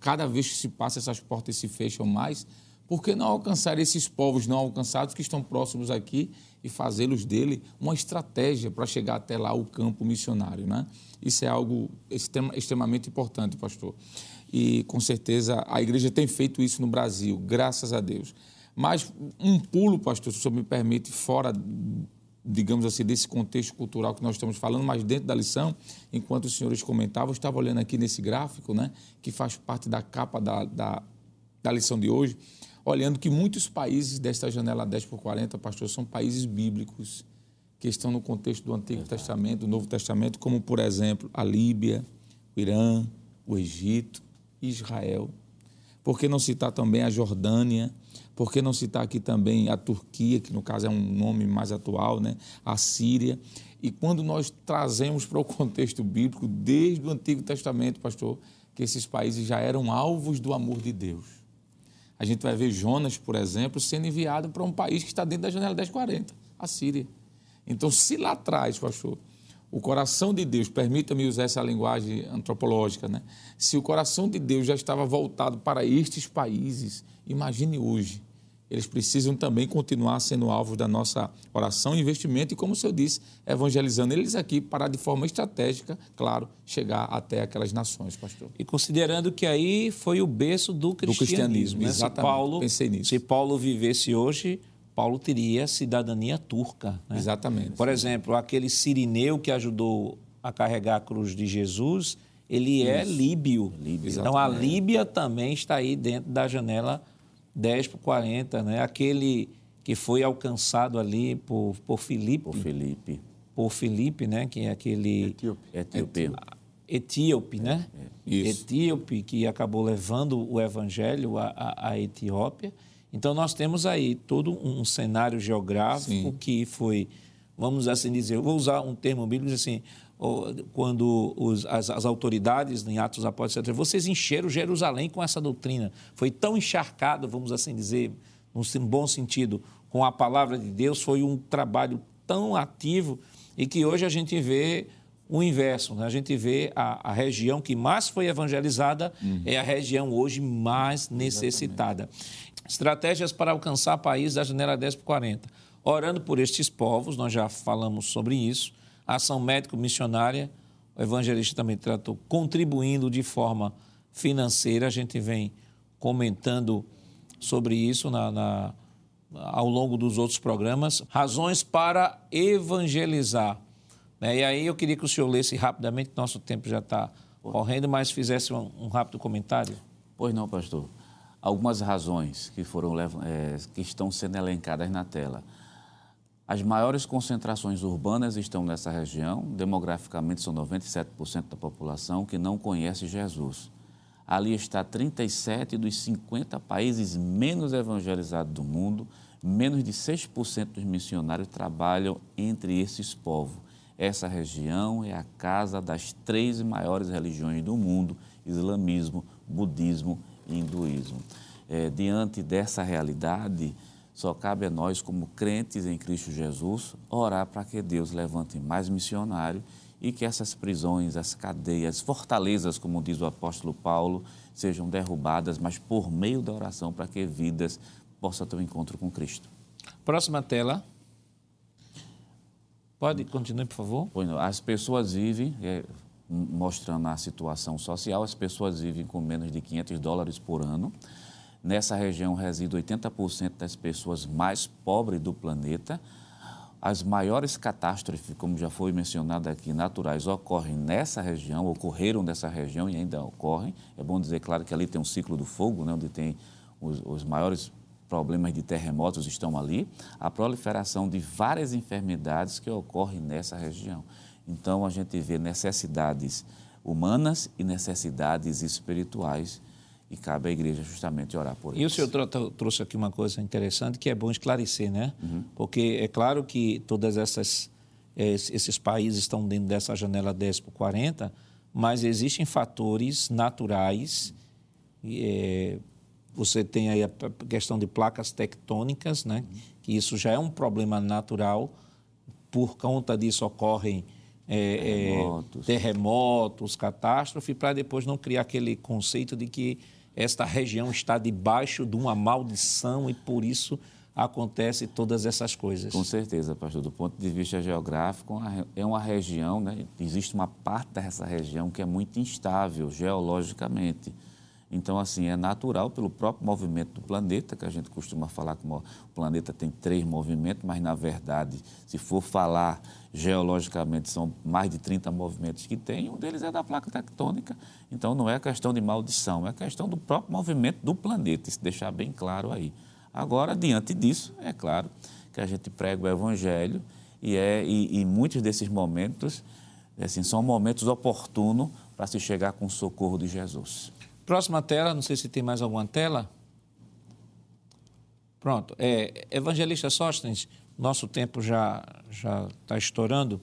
cada vez que se passa essas portas se fecham mais, por que não alcançar esses povos não alcançados que estão próximos aqui e fazê-los dele uma estratégia para chegar até lá o campo missionário, né? Isso é algo extremamente importante, pastor. E com certeza a igreja tem feito isso no Brasil, graças a Deus. Mas um pulo, pastor, se o senhor me permite, fora digamos assim, desse contexto cultural que nós estamos falando, mas dentro da lição, enquanto os senhores comentavam, eu estava olhando aqui nesse gráfico, né, que faz parte da capa da, da, da lição de hoje, olhando que muitos países desta janela 10 por 40, pastor, são países bíblicos, que estão no contexto do Antigo Exato. Testamento, do Novo Testamento, como, por exemplo, a Líbia, o Irã, o Egito, Israel. Por que não citar também a Jordânia, por que não citar aqui também a Turquia, que no caso é um nome mais atual, né? a Síria? E quando nós trazemos para o contexto bíblico, desde o Antigo Testamento, pastor, que esses países já eram alvos do amor de Deus. A gente vai ver Jonas, por exemplo, sendo enviado para um país que está dentro da janela 1040, a Síria. Então, se lá atrás, pastor, o coração de Deus, permita-me usar essa linguagem antropológica, né? se o coração de Deus já estava voltado para estes países, imagine hoje. Eles precisam também continuar sendo alvos da nossa oração e investimento, e como o senhor disse, evangelizando eles aqui para, de forma estratégica, claro, chegar até aquelas nações, pastor. E considerando que aí foi o berço do cristianismo. Do cristianismo, né? exatamente. Se Paulo, Pensei nisso. Se Paulo vivesse hoje, Paulo teria cidadania turca. Né? Exatamente. Por exemplo, aquele sirineu que ajudou a carregar a cruz de Jesus, ele é Isso. é líbio. líbio. Então a Líbia também está aí dentro da janela 10 por 40, né? Aquele que foi alcançado ali por, por Filipe. Por Filipe. Por Filipe, né? Que é aquele... Etíope. Etíope. Etíope, né? É. Etíope, que acabou levando o evangelho à, à Etiópia. Então, nós temos aí todo um cenário geográfico Sim. que foi, vamos assim dizer, eu vou usar um termo bíblico assim, quando os, as, as, autoridades em Atos Apóstolos, vocês encheram Jerusalém com essa doutrina. Foi tão encharcado, vamos assim dizer, num bom sentido, com a palavra de Deus, foi um trabalho tão ativo e que hoje a gente vê o inverso. Né? A gente vê a, a, região que mais foi evangelizada uhum. é a região hoje mais necessitada. Exatamente. Estratégias para alcançar países da janela 10 por 40. Orando por estes povos, nós já falamos sobre isso. Ação médico-missionária, o evangelista também tratou, contribuindo de forma financeira. A gente vem comentando sobre isso na, na, ao longo dos outros programas. Razões para evangelizar. Né? E aí eu queria que o senhor lesse rapidamente, nosso tempo já está correndo, mas fizesse um, um rápido comentário. Pois não, pastor algumas razões que, foram, é, que estão sendo elencadas na tela. As maiores concentrações urbanas estão nessa região, demograficamente são 97% da população que não conhece Jesus. Ali está 37 dos 50 países menos evangelizados do mundo, menos de 6% dos missionários trabalham entre esses povos. Essa região é a casa das três maiores religiões do mundo: islamismo, budismo hinduísmo. É, diante dessa realidade, só cabe a nós, como crentes em Cristo Jesus, orar para que Deus levante mais missionários e que essas prisões, as cadeias, fortalezas, como diz o apóstolo Paulo, sejam derrubadas, mas por meio da oração, para que vidas possam ter um encontro com Cristo. Próxima tela. Pode, continue, por favor. As pessoas vivem, é, mostrando a situação social, as pessoas vivem com menos de 500 dólares por ano. Nessa região reside 80% das pessoas mais pobres do planeta. As maiores catástrofes, como já foi mencionado aqui, naturais, ocorrem nessa região, ocorreram nessa região e ainda ocorrem. É bom dizer, claro, que ali tem um ciclo do fogo, né, onde tem os, os maiores problemas de terremotos estão ali, a proliferação de várias enfermidades que ocorrem nessa região. Então, a gente vê necessidades humanas e necessidades espirituais e cabe à igreja justamente orar por isso. E o senhor trouxe aqui uma coisa interessante que é bom esclarecer, né? Uhum. Porque é claro que todas essas esses países estão dentro dessa janela 10 por 40, mas existem fatores naturais. É, você tem aí a questão de placas tectônicas, né? Que isso já é um problema natural. Por conta disso ocorrem é, terremotos. É, terremotos, catástrofe, para depois não criar aquele conceito de que esta região está debaixo de uma maldição e por isso acontece todas essas coisas. Com certeza, pastor. Do ponto de vista geográfico, é uma região, né? existe uma parte dessa região que é muito instável geologicamente. Então, assim, é natural pelo próprio movimento do planeta, que a gente costuma falar que o planeta tem três movimentos, mas, na verdade, se for falar geologicamente, são mais de 30 movimentos que tem, um deles é da placa tectônica. Então, não é questão de maldição, é questão do próprio movimento do planeta, isso deixar bem claro aí. Agora, diante disso, é claro que a gente prega o Evangelho e, é, e, e muitos desses momentos assim, são momentos oportunos para se chegar com o socorro de Jesus. Próxima tela, não sei se tem mais alguma tela. Pronto. É, Evangelista Sóstenes, nosso tempo já já está estourando.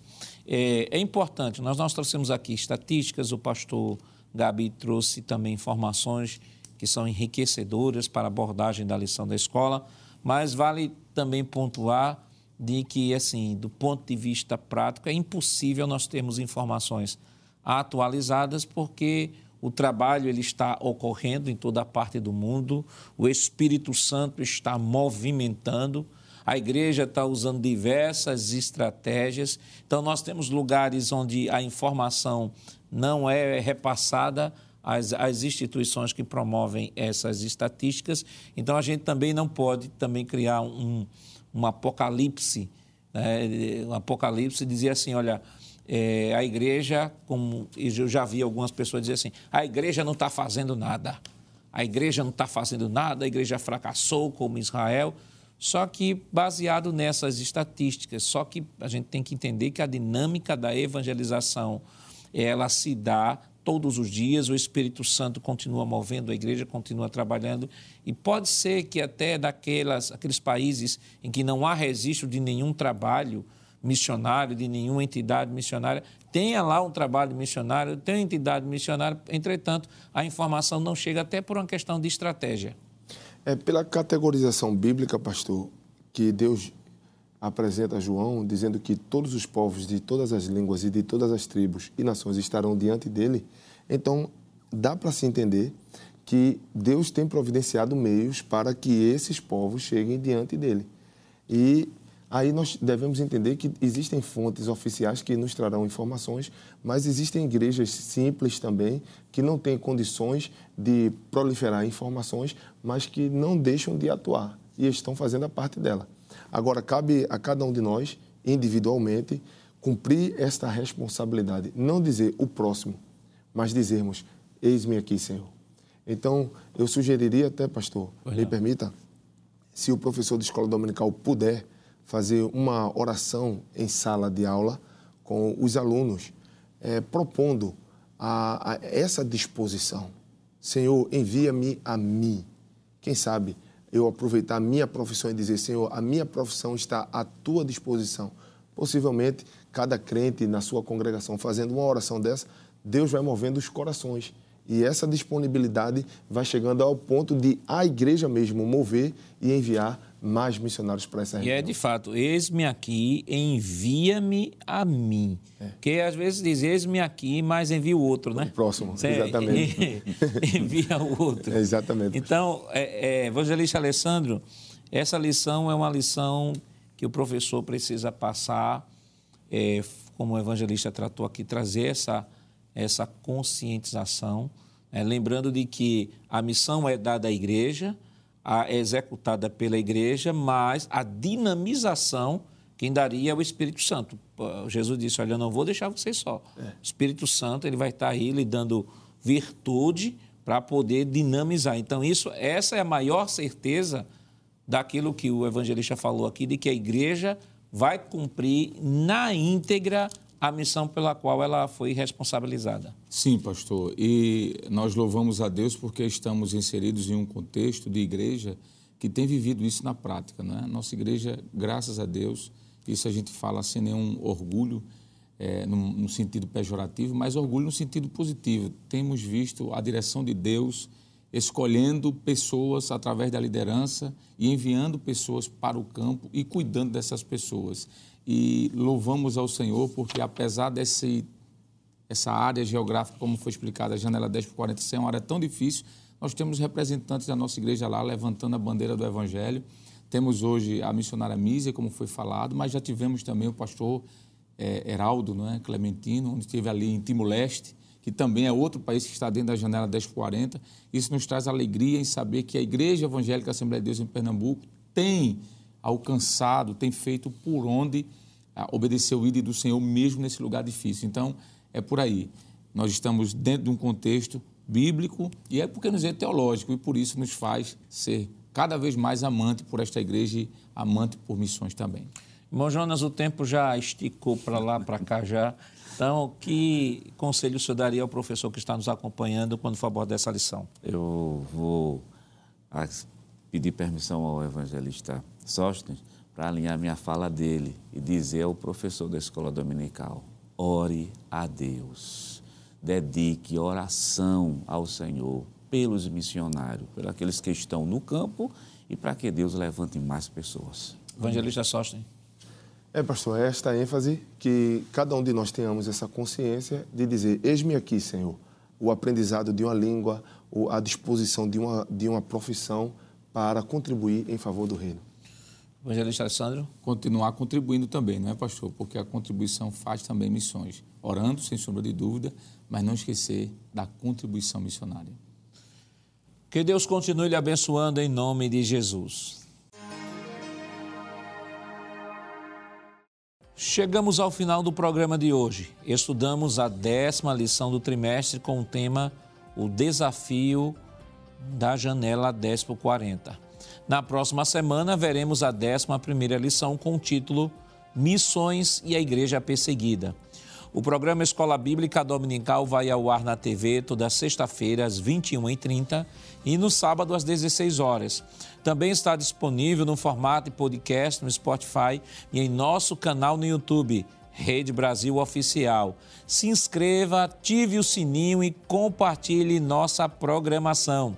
É, é, importante, nós, nós trouxemos aqui estatísticas, o pastor Gabi trouxe também informações que são enriquecedoras para a abordagem da lição da escola, mas vale também pontuar de que, assim, do ponto de vista prático, é impossível nós termos informações atualizadas porque o trabalho ele está ocorrendo em toda a parte do mundo, o Espírito Santo está movimentando, a igreja está usando diversas estratégias. Então, nós temos lugares onde a informação não é repassada as, as instituições que promovem essas estatísticas. Então, a gente também não pode também criar um, um apocalipse, né? um apocalipse dizer assim, olha, é, a igreja, como eu já vi algumas pessoas dizer assim, a igreja não está fazendo nada, a igreja não está fazendo nada, a igreja fracassou como Israel. Só que baseado nessas estatísticas, só que a gente tem que entender que a dinâmica da evangelização ela se dá todos os dias, o Espírito Santo continua movendo, a igreja continua trabalhando, e pode ser que até daquelas, aqueles países em que não há registro de nenhum trabalho missionário, de nenhuma entidade missionária, tenha lá um trabalho missionário, tem entidade missionária, entretanto, a informação não chega até por uma questão de estratégia. É pela categorização bíblica, pastor, que Deus apresenta João, dizendo que todos os povos de todas as línguas e de todas as tribos e nações estarão diante dele, então dá para se entender que Deus tem providenciado meios para que esses povos cheguem diante dele. E aí nós devemos entender que existem fontes oficiais que nos trarão informações, mas existem igrejas simples também que não têm condições de proliferar informações, mas que não deixam de atuar e estão fazendo a parte dela. Agora, cabe a cada um de nós, individualmente, cumprir esta responsabilidade. Não dizer o próximo, mas dizermos: Eis-me aqui, Senhor. Então, eu sugeriria até, pastor, pois me permita, se o professor de escola dominical puder fazer uma oração em sala de aula com os alunos, é, propondo a, a essa disposição. Senhor, envia-me a mim. Quem sabe eu aproveitar a minha profissão e dizer, Senhor, a minha profissão está à tua disposição. Possivelmente, cada crente na sua congregação fazendo uma oração dessa, Deus vai movendo os corações. E essa disponibilidade vai chegando ao ponto de a igreja mesmo mover e enviar mais missionários para essa região. E é de fato, eis-me aqui, envia-me a mim. É. Porque às vezes diz, eis-me aqui, mas envia o outro, né? O próximo, Você exatamente. envia o outro. É, exatamente. Então, é, é, evangelista Alessandro, essa lição é uma lição que o professor precisa passar, é, como o evangelista tratou aqui, trazer essa, essa conscientização, né? lembrando de que a missão é dada à igreja, a, executada pela igreja, mas a dinamização quem daria é o Espírito Santo. Jesus disse: Olha, eu não vou deixar vocês só. É. O Espírito Santo ele vai estar aí lhe dando virtude para poder dinamizar. Então, isso, essa é a maior certeza daquilo que o evangelista falou aqui, de que a igreja vai cumprir na íntegra a missão pela qual ela foi responsabilizada. Sim, pastor. E nós louvamos a Deus porque estamos inseridos em um contexto de igreja que tem vivido isso na prática. Né? Nossa igreja, graças a Deus, isso a gente fala sem nenhum orgulho, é, no, sentido pejorativo, mas orgulho no sentido positivo. Temos visto a direção de Deus escolhendo pessoas através da liderança e enviando pessoas para o campo e cuidando dessas pessoas. E louvamos ao Senhor porque, apesar desse, essa área geográfica, como foi explicado, a janela 10 por 40 ser uma área tão difícil, nós temos representantes da nossa igreja lá levantando a bandeira do Evangelho. Temos hoje a missionária Mísia, como foi falado, mas já tivemos também o pastor é, Heraldo é? Clementino, onde esteve ali em Timor-Leste, que também é outro país que está dentro da janela 1040. Isso nos traz alegria em saber que a Igreja Evangélica Assembleia de Deus em Pernambuco tem alcançado, tem feito por onde ah, obedeceu o ídolo do Senhor, mesmo nesse lugar difícil. Então, é por aí. Nós estamos dentro de um contexto bíblico e é porque nos é teológico e por isso nos faz ser cada vez mais amante por esta igreja e amante por missões também. Irmão Jonas, o tempo já esticou para lá, para cá já. Então, que conselho o senhor daria ao professor que está nos acompanhando quando for abordar essa lição? Eu vou pedir permissão ao evangelista Sóstenes para alinhar minha fala dele e dizer ao professor da escola dominical: ore a Deus, dedique oração ao Senhor pelos missionários, pelos aqueles que estão no campo e para que Deus levante mais pessoas. Evangelista Sóstenes. É, pastor, é esta ênfase que cada um de nós tenhamos essa consciência de dizer: Eis-me aqui, Senhor, o aprendizado de uma língua, a disposição de uma, de uma profissão para contribuir em favor do reino. Evangelista Alessandro? Continuar contribuindo também, não é, pastor? Porque a contribuição faz também missões. Orando, sem sombra de dúvida, mas não esquecer da contribuição missionária. Que Deus continue lhe abençoando em nome de Jesus. Chegamos ao final do programa de hoje. Estudamos a décima lição do trimestre com o tema O Desafio da Janela 10 por 40. Na próxima semana, veremos a décima primeira lição com o título Missões e a Igreja Perseguida. O programa Escola Bíblica Dominical vai ao ar na TV toda sexta-feira às 21h30 e no sábado às 16 horas. Também está disponível no formato podcast no Spotify e em nosso canal no YouTube, Rede Brasil Oficial. Se inscreva, ative o sininho e compartilhe nossa programação.